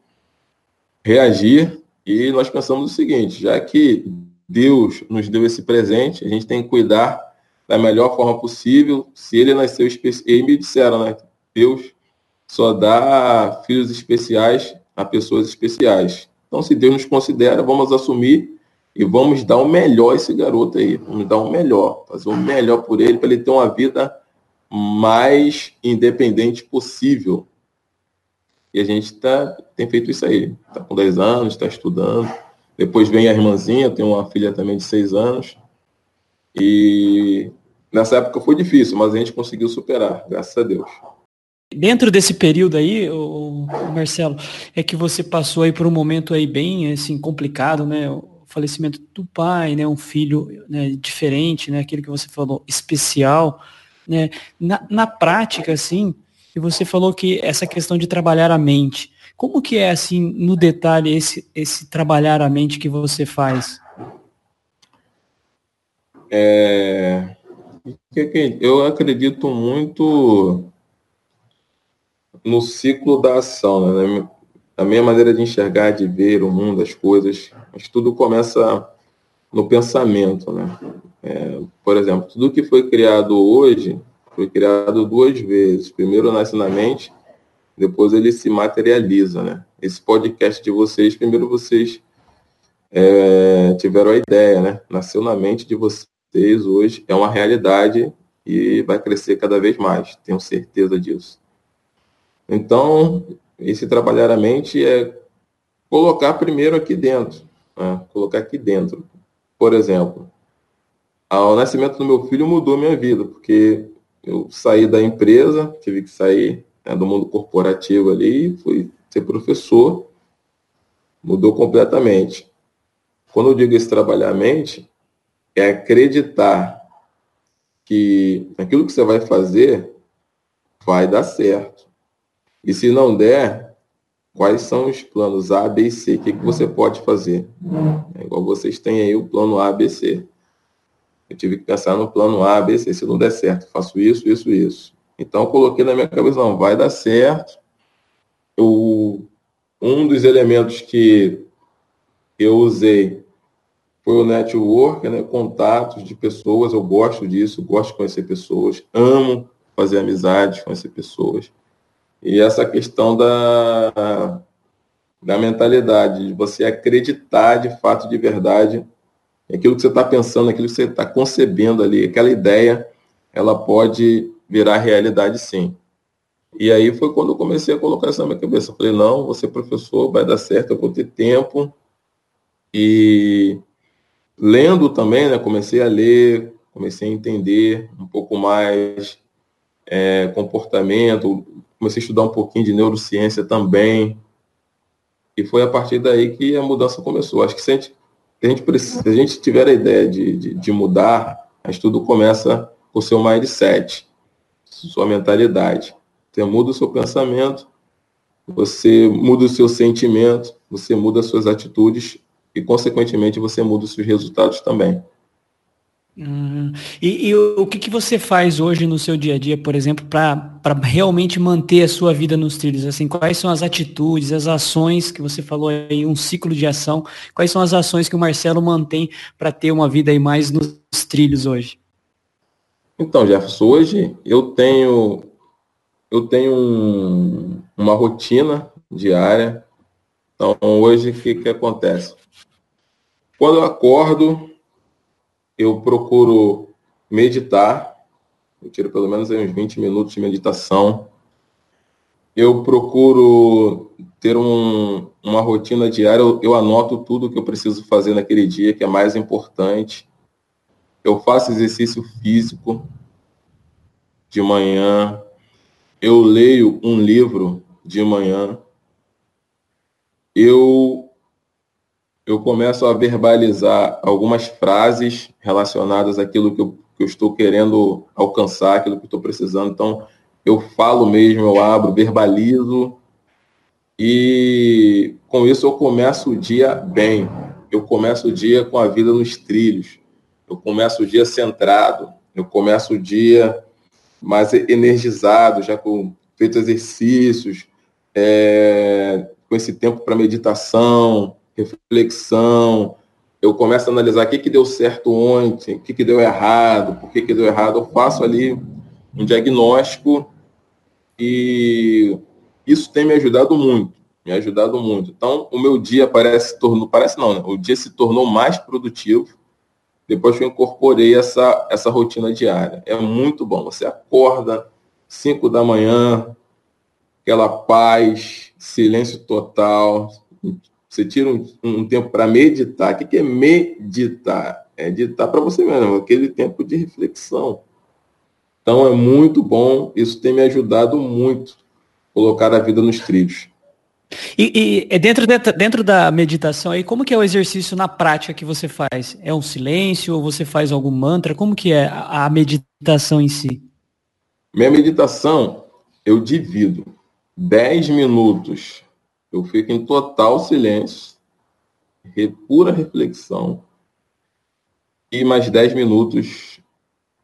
reagir e nós pensamos o seguinte: já que Deus nos deu esse presente, a gente tem que cuidar da melhor forma possível. Se ele nasceu especial, eles me disseram, né? Deus só dá filhos especiais a pessoas especiais. Então, se Deus nos considera, vamos assumir e vamos dar o melhor a esse garoto aí. Vamos dar o melhor, fazer o melhor por ele, para ele ter uma vida mais independente possível. E a gente tá, tem feito isso aí. Está com 10 anos, está estudando. Depois vem a irmãzinha, tem uma filha também de 6 anos. E nessa época foi difícil, mas a gente conseguiu superar, graças a Deus. Dentro desse período aí, o, Marcelo, é que você passou aí por um momento aí bem assim complicado, né? O falecimento do pai, né? Um filho né, diferente, né? Aquele que você falou, especial. Né? Na, na prática, assim, você falou que essa questão de trabalhar a mente, como que é, assim, no detalhe, esse, esse trabalhar a mente que você faz? É... Eu acredito muito no ciclo da ação, né? A minha maneira de enxergar, de ver o mundo, as coisas, mas tudo começa no pensamento, né? É, por exemplo, tudo que foi criado hoje foi criado duas vezes. Primeiro nasce na mente, depois ele se materializa, né? Esse podcast de vocês, primeiro vocês é, tiveram a ideia, né? Nasceu na mente de vocês hoje, é uma realidade e vai crescer cada vez mais, tenho certeza disso. Então, esse trabalhar a mente é colocar primeiro aqui dentro, né? colocar aqui dentro. Por exemplo, o nascimento do meu filho mudou minha vida, porque eu saí da empresa, tive que sair né, do mundo corporativo ali, fui ser professor, mudou completamente. Quando eu digo esse trabalhar a mente, é acreditar que aquilo que você vai fazer vai dar certo. E se não der, quais são os planos A, B e C? O que, que você pode fazer? É igual vocês têm aí o plano A, B, C. Eu tive que pensar no plano A, B, C. Se não der certo, faço isso, isso, isso. Então, coloquei na minha cabeça, não, vai dar certo. Eu, um dos elementos que eu usei foi o network, né? contatos de pessoas. Eu gosto disso, gosto de conhecer pessoas, amo fazer amizades, conhecer pessoas. E essa questão da, da mentalidade, de você acreditar de fato, de verdade, aquilo que você está pensando, aquilo que você está concebendo ali, aquela ideia, ela pode virar realidade sim. E aí foi quando eu comecei a colocar isso na minha cabeça. Eu falei, não, você professor, vai dar certo, eu vou ter tempo. E lendo também, né, comecei a ler, comecei a entender um pouco mais é, comportamento, comecei a estudar um pouquinho de neurociência também. E foi a partir daí que a mudança começou. Acho que se a gente, se a gente, precisa, se a gente tiver a ideia de, de, de mudar, que tudo começa com o seu mindset, sua mentalidade. Você muda o seu pensamento, você muda o seu sentimento, você muda as suas atitudes e, consequentemente, você muda os seus resultados também. Uhum. E, e, o que, que você faz hoje no seu dia a dia, por exemplo, para realmente manter a sua vida nos trilhos? Assim, quais são as atitudes, as ações que você falou aí, um ciclo de ação? Quais são as ações que o Marcelo mantém para ter uma vida aí mais nos trilhos hoje? Então, Jefferson, hoje eu tenho eu tenho um, uma rotina diária. Então, hoje o que, que acontece? Quando eu acordo, eu procuro meditar, eu tiro pelo menos uns 20 minutos de meditação. Eu procuro ter um, uma rotina diária, eu, eu anoto tudo que eu preciso fazer naquele dia, que é mais importante. Eu faço exercício físico de manhã. Eu leio um livro de manhã. Eu eu começo a verbalizar algumas frases relacionadas àquilo que eu, que eu estou querendo alcançar, aquilo que estou precisando. Então, eu falo mesmo, eu abro, verbalizo, e com isso eu começo o dia bem. Eu começo o dia com a vida nos trilhos. Eu começo o dia centrado. Eu começo o dia mais energizado, já com feito exercícios, é, com esse tempo para meditação, reflexão, eu começo a analisar o que, que deu certo ontem, o que, que deu errado, por que, que deu errado, eu faço ali um diagnóstico e isso tem me ajudado muito, me ajudado muito. Então, o meu dia parece, tornou, parece não, né? o dia se tornou mais produtivo depois que eu incorporei essa, essa rotina diária. É muito bom, você acorda 5 da manhã, aquela paz, silêncio total, você tira um, um tempo para meditar. O que, que é meditar? É ditar para você mesmo, aquele tempo de reflexão. Então é muito bom, isso tem me ajudado muito colocar a vida nos trilhos. E, e é dentro, de, dentro da meditação aí, como que é o exercício na prática que você faz? É um silêncio ou você faz algum mantra? Como que é a, a meditação em si? Minha meditação, eu divido 10 minutos eu fico em total silêncio, pura reflexão, e mais 10 minutos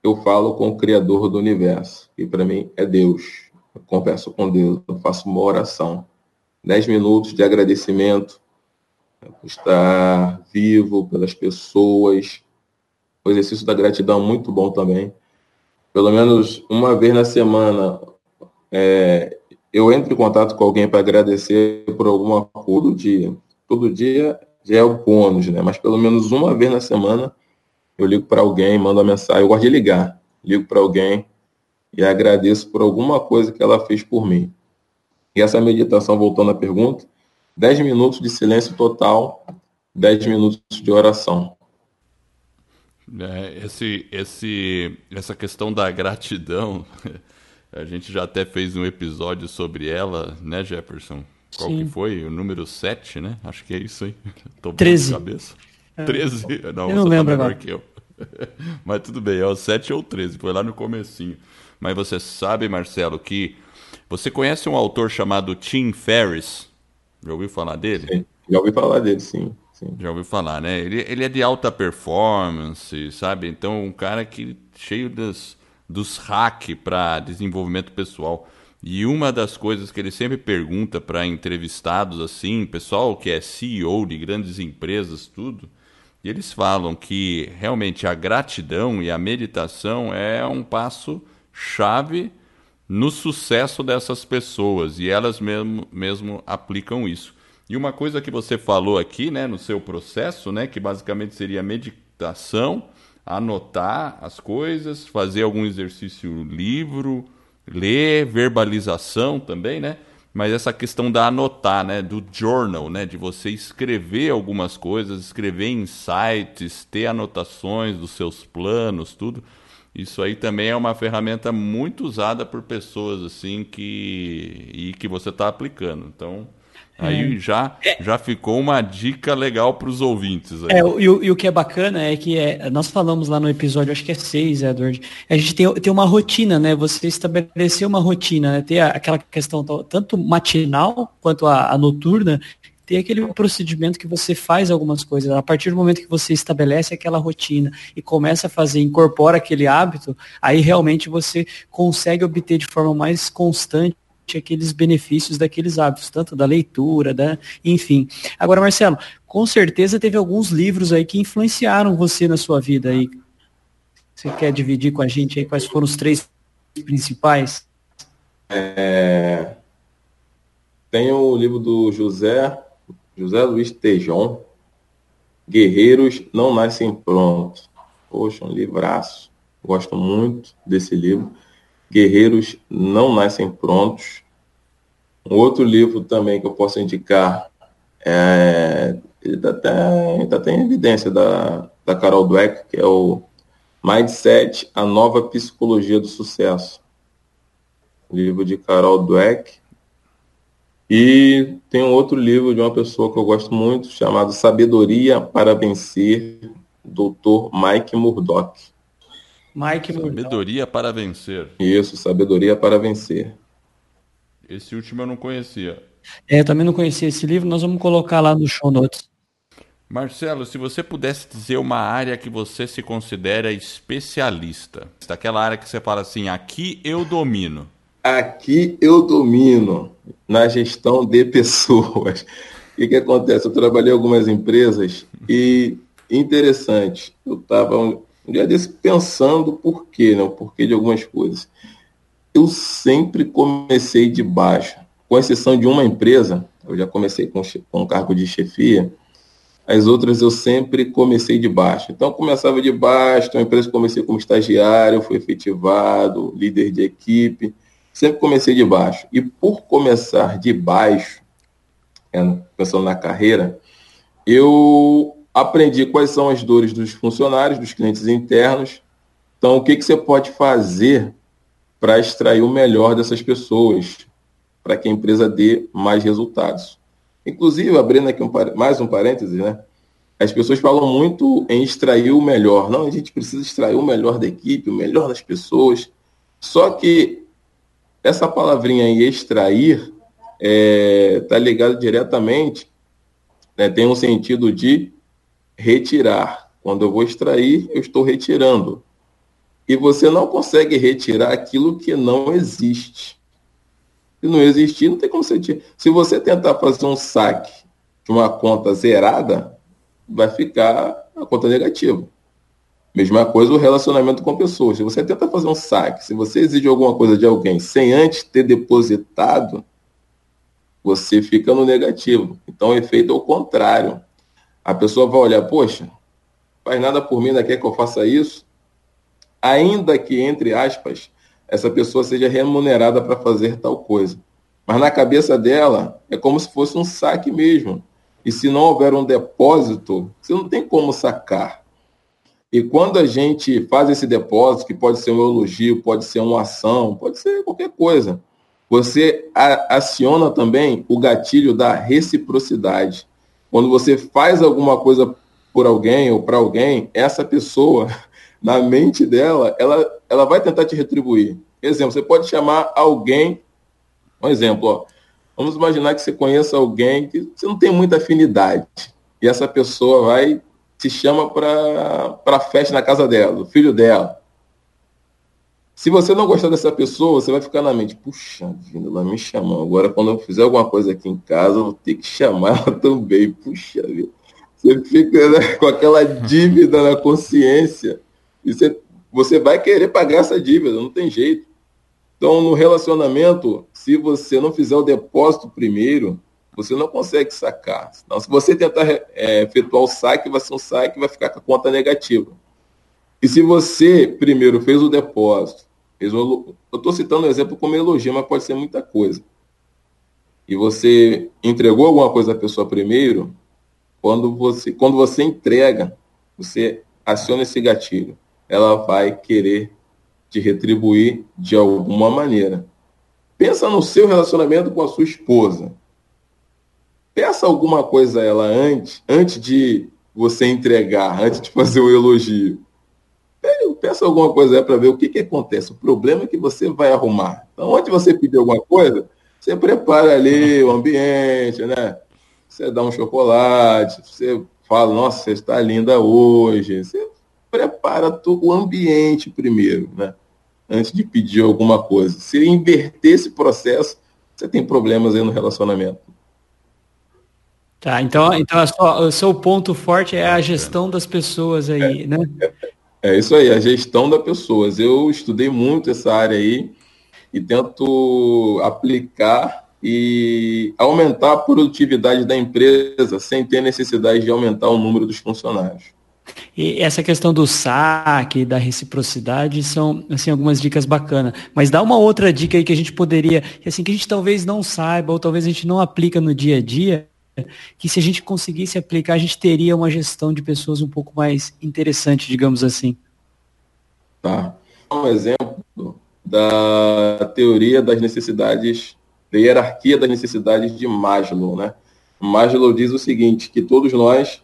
eu falo com o Criador do universo, que para mim é Deus. Eu converso com Deus, eu faço uma oração. 10 minutos de agradecimento por estar vivo, pelas pessoas. O exercício da gratidão é muito bom também. Pelo menos uma vez na semana, é, eu entro em contato com alguém para agradecer por coisa todo dia. Todo dia já é o bônus, né? Mas pelo menos uma vez na semana eu ligo para alguém, mando uma mensagem. Eu gosto de ligar. Ligo para alguém e agradeço por alguma coisa que ela fez por mim. E essa meditação, voltando à pergunta, 10 minutos de silêncio total, 10 minutos de oração. É, esse, esse, essa questão da gratidão A gente já até fez um episódio sobre ela, né, Jefferson? Qual Sim. que foi? O número 7, né? Acho que é isso aí. Tô 13. cabeça. É. 13? Não, eu não tá lembro tá agora. que eu. Mas tudo bem, é o 7 ou 13, foi lá no comecinho. Mas você sabe, Marcelo, que você conhece um autor chamado Tim Ferriss? Já ouviu falar dele? Sim, já ouvi falar dele, sim. sim. Já ouviu falar, né? Ele, ele é de alta performance, sabe? Então, um cara que cheio das dos hack para desenvolvimento pessoal. E uma das coisas que ele sempre pergunta para entrevistados assim, pessoal que é CEO de grandes empresas, tudo, e eles falam que realmente a gratidão e a meditação é um passo chave no sucesso dessas pessoas e elas mesmo, mesmo aplicam isso. E uma coisa que você falou aqui, né, no seu processo, né, que basicamente seria meditação, anotar as coisas, fazer algum exercício livro, ler, verbalização também, né? Mas essa questão da anotar, né, do journal, né, de você escrever algumas coisas, escrever insights, ter anotações dos seus planos, tudo. Isso aí também é uma ferramenta muito usada por pessoas assim que e que você está aplicando. Então, Aí é. já, já ficou uma dica legal para os ouvintes. Aí. É, e, e, o que é bacana é que é, nós falamos lá no episódio, acho que é 6, Edward, a gente tem, tem uma rotina, né? Você estabeleceu uma rotina, né? Ter aquela questão tanto matinal quanto a, a noturna, ter aquele procedimento que você faz algumas coisas. A partir do momento que você estabelece aquela rotina e começa a fazer, incorpora aquele hábito, aí realmente você consegue obter de forma mais constante aqueles benefícios daqueles hábitos, tanto da leitura, da, enfim. Agora, Marcelo, com certeza teve alguns livros aí que influenciaram você na sua vida aí. Você quer dividir com a gente aí quais foram os três principais? É... Tem o livro do José, José Luiz Tejon, Guerreiros Não Nascem Prontos. Poxa, um livraço. Gosto muito desse livro. Guerreiros Não Nascem Prontos. Um outro livro também que eu posso indicar é, ele está até, tá até em evidência da, da Carol Dweck, que é o Mindset, a nova psicologia do sucesso. Livro de Carol Dweck. E tem um outro livro de uma pessoa que eu gosto muito, chamado Sabedoria para Vencer, Dr. Mike Murdock. Mike Sabedoria para vencer. Isso, sabedoria para vencer. Esse último eu não conhecia. É, eu também não conhecia esse livro, nós vamos colocar lá no show notes. Marcelo, se você pudesse dizer uma área que você se considera especialista, daquela área que você fala assim, aqui eu domino. Aqui eu domino na gestão de pessoas. O que, que acontece? Eu trabalhei em algumas empresas e interessante, eu estava um dia desse pensando por quê, né? O porquê de algumas coisas. Eu sempre comecei de baixo, com exceção de uma empresa, eu já comecei com, com um cargo de chefia, as outras eu sempre comecei de baixo. Então, começava de baixo, a empresa comecei como estagiário, fui efetivado, líder de equipe, sempre comecei de baixo. E por começar de baixo, é, pensando na carreira, eu aprendi quais são as dores dos funcionários, dos clientes internos. Então, o que, que você pode fazer para extrair o melhor dessas pessoas, para que a empresa dê mais resultados. Inclusive, abrindo aqui um, mais um parêntese, né? As pessoas falam muito em extrair o melhor. Não, a gente precisa extrair o melhor da equipe, o melhor das pessoas. Só que essa palavrinha aí, extrair, está é, tá ligada diretamente, né, tem um sentido de retirar. Quando eu vou extrair, eu estou retirando. E você não consegue retirar aquilo que não existe. Se não existir, não tem como você tirar. Se você tentar fazer um saque de uma conta zerada, vai ficar a conta negativa. Mesma coisa o relacionamento com pessoas. Se você tenta fazer um saque, se você exige alguma coisa de alguém sem antes ter depositado, você fica no negativo. Então o efeito é o contrário. A pessoa vai olhar, poxa, faz nada por mim, ainda quer que eu faça isso? Ainda que, entre aspas, essa pessoa seja remunerada para fazer tal coisa. Mas na cabeça dela, é como se fosse um saque mesmo. E se não houver um depósito, você não tem como sacar. E quando a gente faz esse depósito, que pode ser um elogio, pode ser uma ação, pode ser qualquer coisa, você aciona também o gatilho da reciprocidade. Quando você faz alguma coisa por alguém ou para alguém, essa pessoa, na mente dela, ela, ela vai tentar te retribuir. Exemplo, você pode chamar alguém, um exemplo, ó, vamos imaginar que você conheça alguém que você não tem muita afinidade, e essa pessoa vai, te chama para a festa na casa dela, do filho dela. Se você não gostar dessa pessoa, você vai ficar na mente, puxa vida, ela me chamou. Agora, quando eu fizer alguma coisa aqui em casa, eu vou ter que chamar ela também. Puxa vida. Você fica né, com aquela dívida na consciência. E você, você vai querer pagar essa dívida, não tem jeito. Então, no relacionamento, se você não fizer o depósito primeiro, você não consegue sacar. Então, se você tentar é, efetuar o saque, vai ser um saque vai ficar com a conta negativa. E se você primeiro fez o depósito, eu estou citando um exemplo como elogio, mas pode ser muita coisa. E você entregou alguma coisa à pessoa primeiro, quando você, quando você entrega, você aciona esse gatilho. Ela vai querer te retribuir de alguma maneira. Pensa no seu relacionamento com a sua esposa. Peça alguma coisa a ela antes, antes de você entregar, antes de fazer o elogio. Peça alguma coisa para ver o que, que acontece. O problema é que você vai arrumar. Então, antes de você pedir alguma coisa, você prepara ali o ambiente, né? Você dá um chocolate, você fala, nossa, você está linda hoje. Você prepara o ambiente primeiro, né? Antes de pedir alguma coisa. Se inverter esse processo, você tem problemas aí no relacionamento. Tá, então, então sua, o seu ponto forte é a gestão das pessoas aí, é, né? É, isso aí, a gestão das pessoas. Eu estudei muito essa área aí e tento aplicar e aumentar a produtividade da empresa sem ter necessidade de aumentar o número dos funcionários. E essa questão do saque, da reciprocidade, são assim, algumas dicas bacanas. Mas dá uma outra dica aí que a gente poderia, assim, que a gente talvez não saiba, ou talvez a gente não aplica no dia a dia, que se a gente conseguisse aplicar, a gente teria uma gestão de pessoas um pouco mais interessante, digamos assim. Tá. Um exemplo da teoria das necessidades, da hierarquia das necessidades de Maslow, né? Maslow diz o seguinte, que todos nós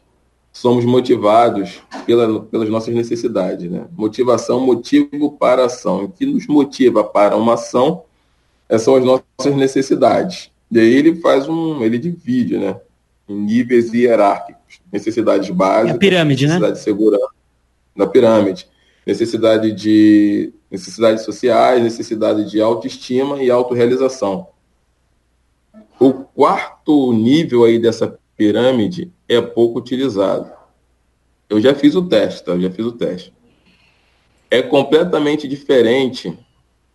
somos motivados pela, pelas nossas necessidades, né? Motivação, motivo para ação. O que nos motiva para uma ação são as nossas necessidades. E aí ele faz um, ele divide, né? Em níveis hierárquicos. Necessidades básicas. É pirâmide, necessidade né? de segurança. Na pirâmide. Necessidade de necessidades sociais, necessidade de autoestima e autorrealização. O quarto nível aí dessa pirâmide é pouco utilizado. Eu já fiz o teste, tá? Eu já fiz o teste. É completamente diferente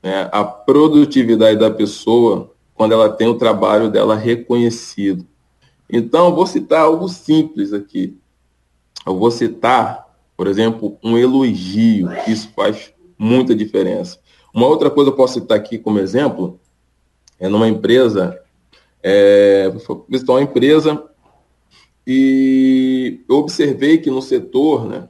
né, a produtividade da pessoa quando ela tem o trabalho dela reconhecido. Então, eu vou citar algo simples aqui. Eu vou citar, por exemplo, um elogio. Isso faz muita diferença. Uma outra coisa que eu posso citar aqui como exemplo é numa empresa, é, visitar uma empresa e eu observei que no setor, né,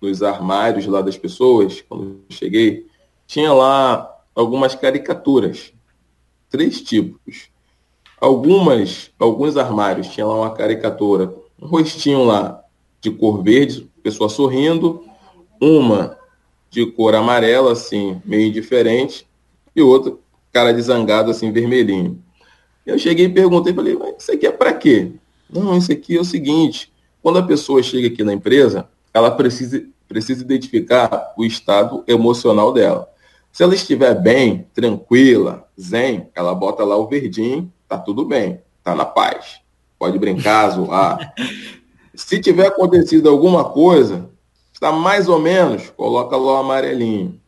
nos armários lá das pessoas, quando eu cheguei, tinha lá algumas caricaturas três tipos. Algumas, alguns armários tinham lá uma caricatura, um rostinho lá de cor verde, pessoa sorrindo, uma de cor amarela, assim, meio indiferente, e outra, cara de zangado, assim, vermelhinho. Eu cheguei e perguntei, falei, mas isso aqui é para quê? Não, isso aqui é o seguinte, quando a pessoa chega aqui na empresa, ela precisa, precisa identificar o estado emocional dela. Se ela estiver bem, tranquila, zen, ela bota lá o verdinho, tá tudo bem, tá na paz. Pode brincar, zoar. Se tiver acontecido alguma coisa, está mais ou menos, coloca lá o amarelinho.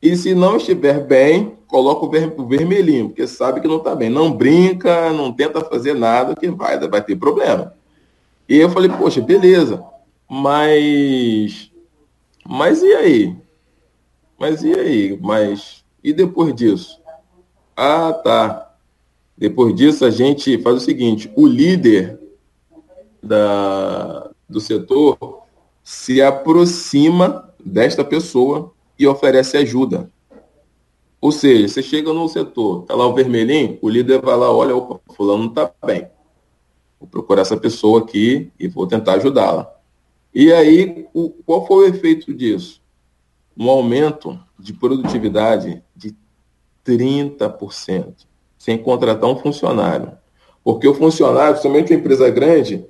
E se não estiver bem, coloca o, ver, o vermelhinho, porque sabe que não está bem. Não brinca, não tenta fazer nada, que vai, vai ter problema. E eu falei, poxa, beleza, mas. Mas e aí? Mas e aí? Mas e depois disso? Ah, tá. Depois disso a gente faz o seguinte: o líder da, do setor se aproxima desta pessoa e oferece ajuda. Ou seja, você chega no setor, tá lá o vermelhinho, o líder vai lá, olha, opa, fulano não está bem. Vou procurar essa pessoa aqui e vou tentar ajudá-la. E aí, o, qual foi o efeito disso? Um aumento de produtividade de 30%, sem contratar um funcionário. Porque o funcionário, somente uma empresa grande,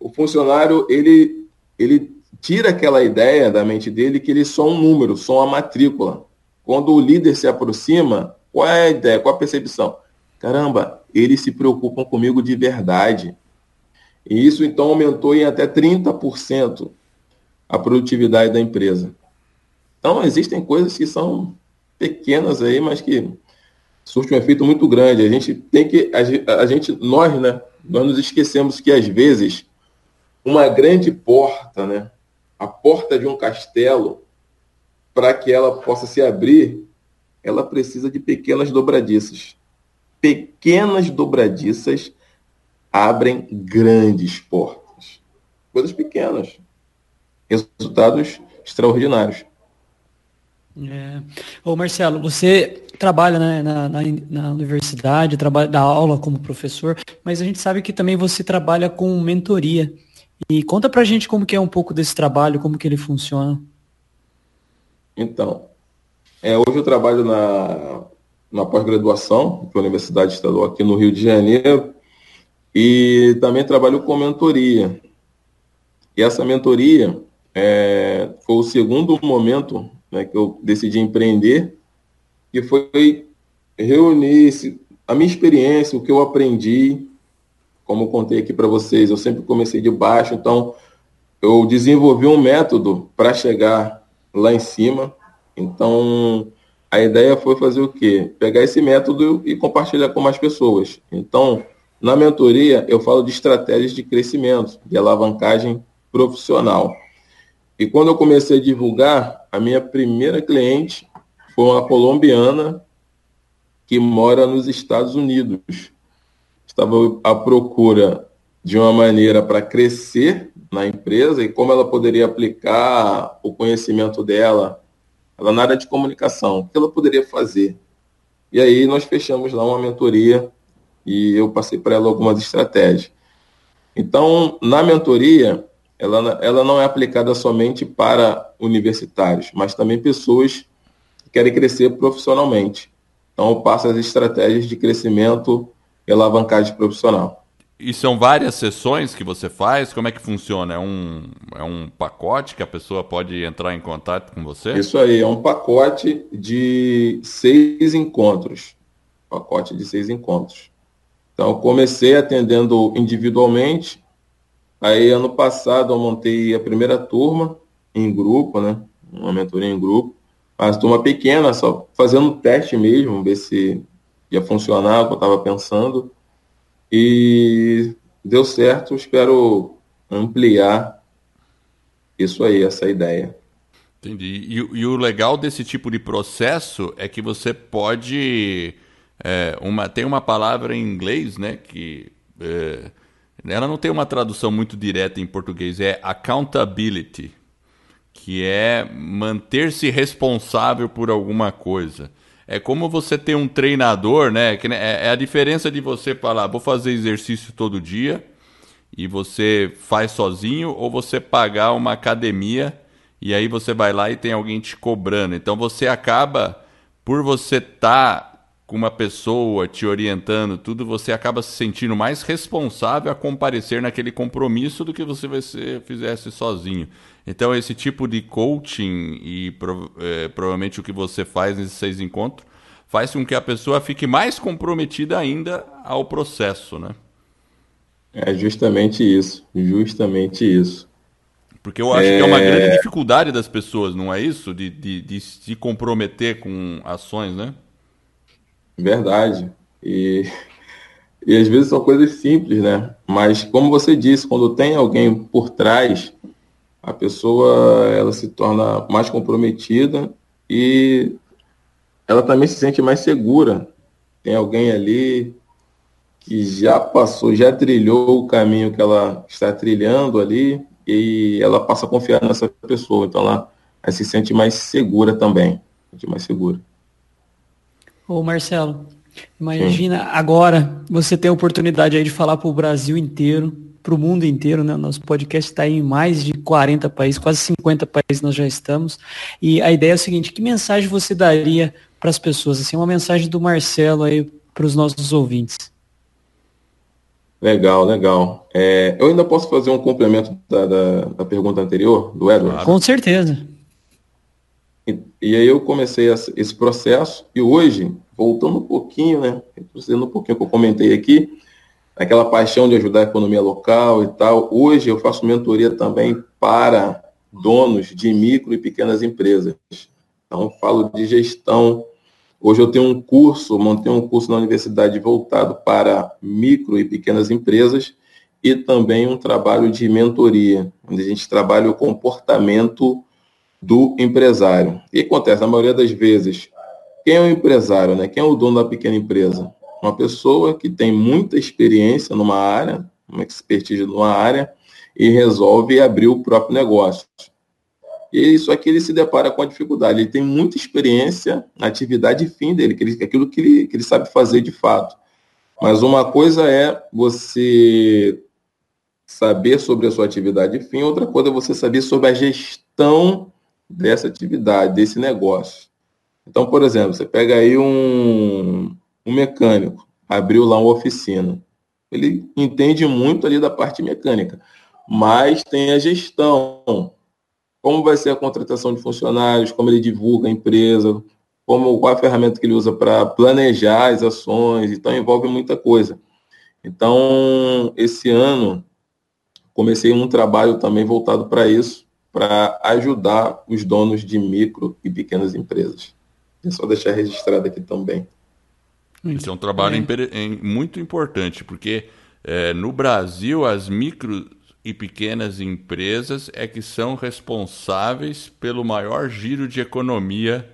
o funcionário, ele, ele tira aquela ideia da mente dele que ele é só um número, só uma matrícula. Quando o líder se aproxima, qual é a ideia, qual a percepção? Caramba, eles se preocupam comigo de verdade. E isso então aumentou em até 30% a produtividade da empresa. Então, existem coisas que são pequenas aí, mas que surtem um efeito muito grande. A gente tem que, a, gente, nós, né, nós nos esquecemos que às vezes uma grande porta, né, a porta de um castelo, para que ela possa se abrir, ela precisa de pequenas dobradiças. Pequenas dobradiças abrem grandes portas. Coisas pequenas. Resultados extraordinários. É. Ô Marcelo, você trabalha né, na, na, na, universidade, trabalha, dá aula como professor, mas a gente sabe que também você trabalha com mentoria. E conta pra gente como que é um pouco desse trabalho, como que ele funciona. Então, é, hoje eu trabalho na, na pós-graduação, pela Universidade Estadual aqui no Rio de Janeiro, e também trabalho com mentoria. E essa mentoria é, foi o segundo momento né, que eu decidi empreender, que foi reunir a minha experiência, o que eu aprendi, como eu contei aqui para vocês, eu sempre comecei de baixo, então eu desenvolvi um método para chegar lá em cima. Então, a ideia foi fazer o quê? Pegar esse método e compartilhar com mais pessoas. Então, na mentoria, eu falo de estratégias de crescimento, de alavancagem profissional. E quando eu comecei a divulgar, a minha primeira cliente foi uma colombiana que mora nos Estados Unidos. Estava à procura de uma maneira para crescer na empresa e como ela poderia aplicar o conhecimento dela ela na área de comunicação, o que ela poderia fazer. E aí nós fechamos lá uma mentoria e eu passei para ela algumas estratégias. Então, na mentoria, ela, ela não é aplicada somente para universitários, mas também pessoas que querem crescer profissionalmente. Então, eu passo as estratégias de crescimento e alavancagem profissional. E são várias sessões que você faz? Como é que funciona? É um, é um pacote que a pessoa pode entrar em contato com você? Isso aí, é um pacote de seis encontros. Pacote de seis encontros. Então, eu comecei atendendo individualmente, Aí, ano passado, eu montei a primeira turma em grupo, né? Uma mentoria em grupo. Mas turma pequena, só fazendo teste mesmo, ver se ia funcionar o que eu estava pensando. E deu certo, espero ampliar isso aí, essa ideia. Entendi. E, e, o legal desse tipo de processo é que você pode. É, uma, tem uma palavra em inglês, né? Que é, ela não tem uma tradução muito direta em português, é accountability, que é manter-se responsável por alguma coisa. É como você ter um treinador, né? É, é a diferença de você falar, vou fazer exercício todo dia e você faz sozinho, ou você pagar uma academia e aí você vai lá e tem alguém te cobrando. Então você acaba, por você estar tá com uma pessoa te orientando, tudo, você acaba se sentindo mais responsável a comparecer naquele compromisso do que você você fizesse sozinho. Então, esse tipo de coaching e é, provavelmente o que você faz nesses seis encontros faz com que a pessoa fique mais comprometida ainda ao processo, né? É justamente isso, justamente isso. Porque eu acho é... que é uma grande dificuldade das pessoas, não é isso? De, de, de se comprometer com ações, né? Verdade. E, e às vezes são coisas simples, né? Mas como você disse, quando tem alguém por trás, a pessoa ela se torna mais comprometida e ela também se sente mais segura. Tem alguém ali que já passou, já trilhou o caminho que ela está trilhando ali e ela passa a confiar nessa pessoa. Então ela, ela se sente mais segura também, se mais segura. Ô Marcelo, imagina Sim. agora você ter a oportunidade aí de falar para o Brasil inteiro, para o mundo inteiro, né? Nosso podcast está em mais de 40 países, quase 50 países nós já estamos. E a ideia é o seguinte, que mensagem você daria para as pessoas? Assim, uma mensagem do Marcelo aí para os nossos ouvintes. Legal, legal. É, eu ainda posso fazer um complemento da, da, da pergunta anterior, do Edward? Com certeza. E, e aí eu comecei esse processo e hoje, voltando um pouquinho, né, retrocedendo um pouquinho que eu comentei aqui, aquela paixão de ajudar a economia local e tal, hoje eu faço mentoria também para donos de micro e pequenas empresas. Então, falo de gestão. Hoje eu tenho um curso, montei um curso na universidade voltado para micro e pequenas empresas e também um trabalho de mentoria, onde a gente trabalha o comportamento do empresário. E acontece, na maioria das vezes, quem é o empresário, né? Quem é o dono da pequena empresa? Uma pessoa que tem muita experiência numa área, uma expertise numa área, e resolve abrir o próprio negócio. E isso aqui ele se depara com a dificuldade. Ele tem muita experiência na atividade fim dele, que ele, aquilo que ele, que ele sabe fazer de fato. Mas uma coisa é você saber sobre a sua atividade fim, outra coisa é você saber sobre a gestão dessa atividade, desse negócio. Então, por exemplo, você pega aí um, um mecânico, abriu lá uma oficina. Ele entende muito ali da parte mecânica, mas tem a gestão. Como vai ser a contratação de funcionários, como ele divulga a empresa, como qual a ferramenta que ele usa para planejar as ações, então envolve muita coisa. Então, esse ano comecei um trabalho também voltado para isso, para ajudar os donos de micro e pequenas empresas. É só deixar registrado aqui também. Esse é um trabalho é. muito importante, porque é, no Brasil as micro e pequenas empresas é que são responsáveis pelo maior giro de economia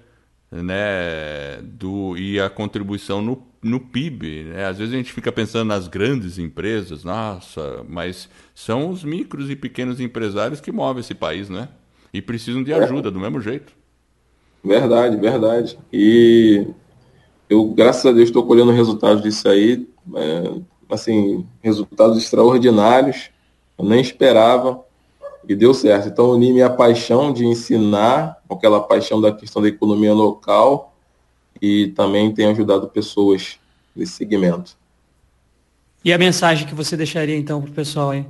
né, do, e a contribuição no, no PIB. Né? Às vezes a gente fica pensando nas grandes empresas, nossa, mas são os micros e pequenos empresários que movem esse país, né? E precisam de ajuda, do mesmo jeito. Verdade, verdade. E eu, graças a Deus, estou colhendo resultados disso aí, é, assim, resultados extraordinários. Eu nem esperava e deu certo. Então, uni minha paixão de ensinar, aquela paixão da questão da economia local e também tenho ajudado pessoas nesse segmento. E a mensagem que você deixaria então para o pessoal aí?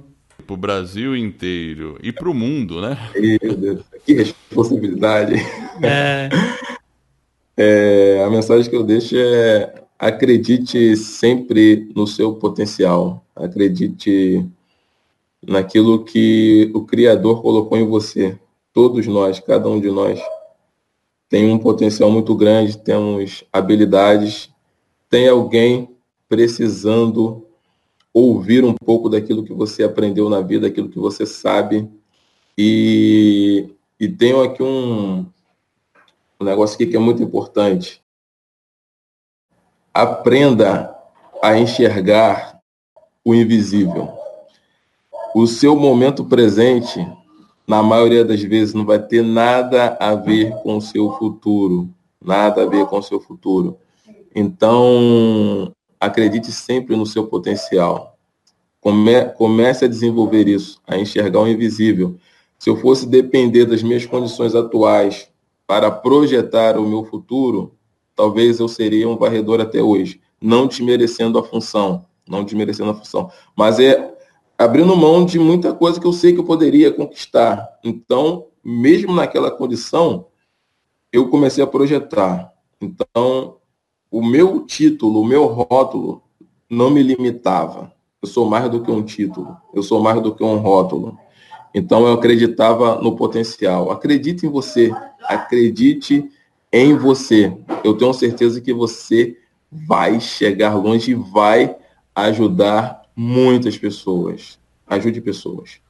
Para o Brasil inteiro e para o mundo, né? Meu Deus, que responsabilidade. É... é, a mensagem que eu deixo é acredite sempre no seu potencial. Acredite naquilo que o Criador colocou em você. Todos nós, cada um de nós, tem um potencial muito grande, temos habilidades, tem alguém precisando ouvir um pouco daquilo que você aprendeu na vida, aquilo que você sabe. E, e tenho aqui um, um negócio aqui que é muito importante. Aprenda a enxergar o invisível. O seu momento presente, na maioria das vezes, não vai ter nada a ver com o seu futuro. Nada a ver com o seu futuro. Então, acredite sempre no seu potencial. Come, comece a desenvolver isso, a enxergar o invisível. Se eu fosse depender das minhas condições atuais para projetar o meu futuro, talvez eu seria um varredor até hoje, não desmerecendo a função, não desmerecendo a função, mas é abrindo mão de muita coisa que eu sei que eu poderia conquistar. Então, mesmo naquela condição, eu comecei a projetar. Então, o meu título, o meu rótulo não me limitava. Eu sou mais do que um título, eu sou mais do que um rótulo. Então eu acreditava no potencial. Acredite em você, acredite em você. Eu tenho certeza que você vai chegar longe e vai ajudar muitas pessoas. Ajude pessoas.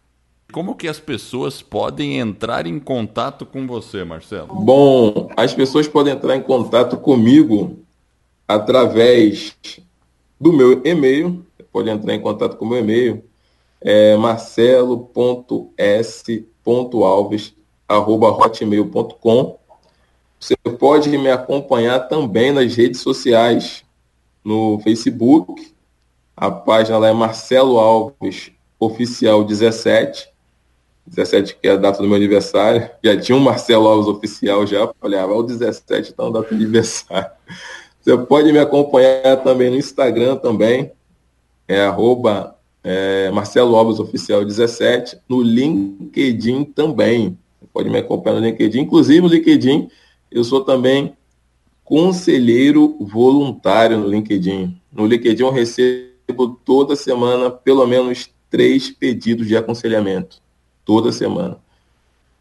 Como que as pessoas podem entrar em contato com você, Marcelo? Bom, as pessoas podem entrar em contato comigo através do meu e-mail. Pode entrar em contato com o meu e-mail, é marcelo.s.alves.hotmail.com. Você pode me acompanhar também nas redes sociais, no Facebook. A página lá é Marcelo Alves Oficial 17. 17, que é a data do meu aniversário. Já tinha um Marcelo Alves Oficial já. Falei, ah, o 17, então, data de aniversário. Você pode me acompanhar também no Instagram também, é arroba é, Marcelo Alves Oficial 17, no LinkedIn também. Você pode me acompanhar no LinkedIn. Inclusive, no LinkedIn, eu sou também conselheiro voluntário no LinkedIn. No LinkedIn eu recebo toda semana pelo menos três pedidos de aconselhamento. Toda semana.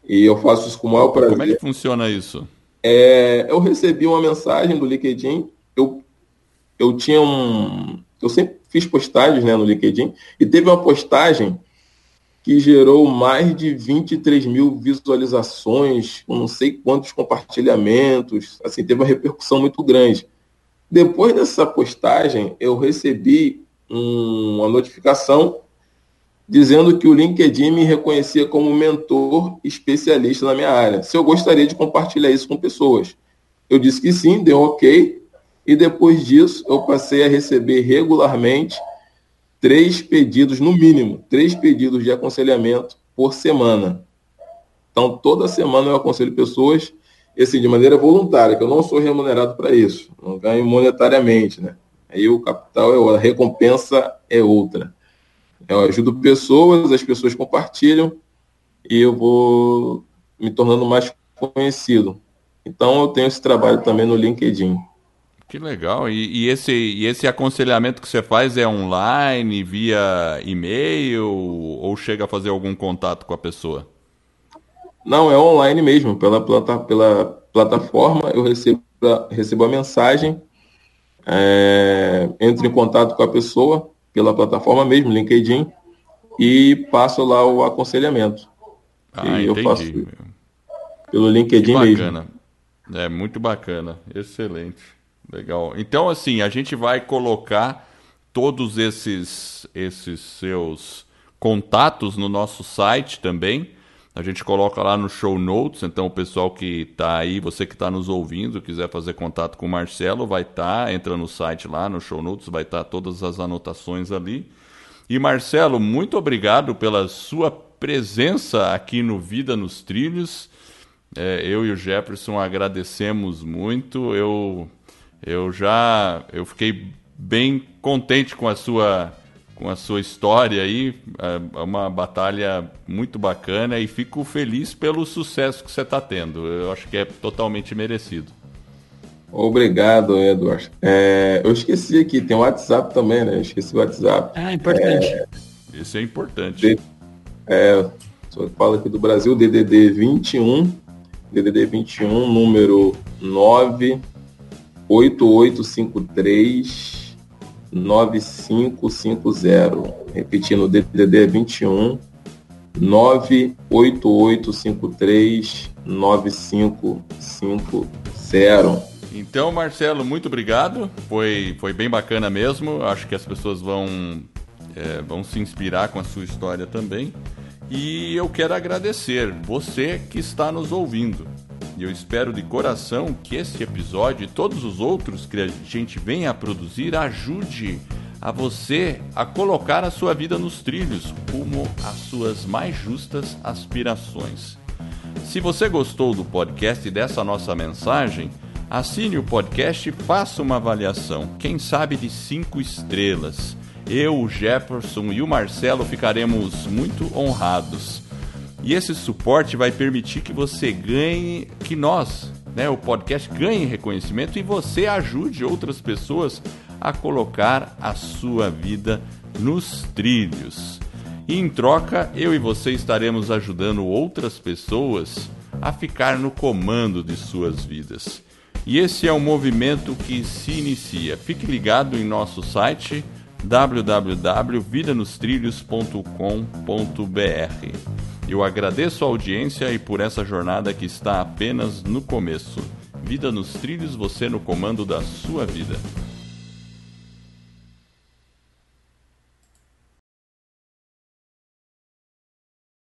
E eu faço isso com o maior prazer. Como é que funciona isso? É, eu recebi uma mensagem do LinkedIn. Eu, eu tinha um. Eu sempre fiz postagens né, no LinkedIn. E teve uma postagem que gerou mais de 23 mil visualizações, não sei quantos compartilhamentos. Assim, teve uma repercussão muito grande. Depois dessa postagem, eu recebi um, uma notificação dizendo que o LinkedIn me reconhecia como mentor especialista na minha área. Se eu gostaria de compartilhar isso com pessoas. Eu disse que sim, deu ok. E depois disso, eu passei a receber regularmente três pedidos, no mínimo, três pedidos de aconselhamento por semana. Então, toda semana eu aconselho pessoas, assim, de maneira voluntária, que eu não sou remunerado para isso, não ganho monetariamente, né? Aí o capital é outra, a recompensa é outra. Eu ajudo pessoas, as pessoas compartilham e eu vou me tornando mais conhecido. Então eu tenho esse trabalho também no LinkedIn. Que legal. E, e, esse, e esse aconselhamento que você faz é online, via e-mail, ou chega a fazer algum contato com a pessoa? Não, é online mesmo. Pela, plata, pela plataforma eu recebo, recebo a mensagem, é, entro em contato com a pessoa pela plataforma mesmo, LinkedIn, e passo lá o aconselhamento. Ah, e entendi. eu faço pelo LinkedIn que bacana. mesmo. É muito bacana, excelente, legal. Então assim, a gente vai colocar todos esses esses seus contatos no nosso site também. A gente coloca lá no show notes, então o pessoal que está aí, você que está nos ouvindo, quiser fazer contato com o Marcelo, vai estar, tá, entra no site lá, no show notes, vai estar tá todas as anotações ali. E Marcelo, muito obrigado pela sua presença aqui no Vida nos Trilhos. É, eu e o Jefferson agradecemos muito. Eu, eu já eu fiquei bem contente com a sua com a sua história aí, é uma batalha muito bacana e fico feliz pelo sucesso que você está tendo. Eu acho que é totalmente merecido. Obrigado, Eduardo. É, eu esqueci aqui, tem o WhatsApp também, né? Eu esqueci o WhatsApp. Ah, importante. É, Esse é importante. D, é, só fala aqui do Brasil, DDD 21, DDD 21, número 98853 9550. Repetindo, DDD 21 98853 9550. Então, Marcelo, muito obrigado. Foi, foi bem bacana mesmo. Acho que as pessoas vão, é, vão se inspirar com a sua história também. E eu quero agradecer você que está nos ouvindo. E eu espero de coração que esse episódio e todos os outros que a gente venha a produzir ajude a você a colocar a sua vida nos trilhos rumo às suas mais justas aspirações. Se você gostou do podcast e dessa nossa mensagem, assine o podcast e faça uma avaliação, quem sabe de cinco estrelas. Eu, o Jefferson e o Marcelo ficaremos muito honrados. E esse suporte vai permitir que você ganhe, que nós, né, o podcast ganhe reconhecimento e você ajude outras pessoas a colocar a sua vida nos trilhos. E em troca, eu e você estaremos ajudando outras pessoas a ficar no comando de suas vidas. E esse é um movimento que se inicia. Fique ligado em nosso site www.vidanostrilhos.com.br. Eu agradeço a audiência e por essa jornada que está apenas no começo. Vida nos trilhos, você no comando da sua vida.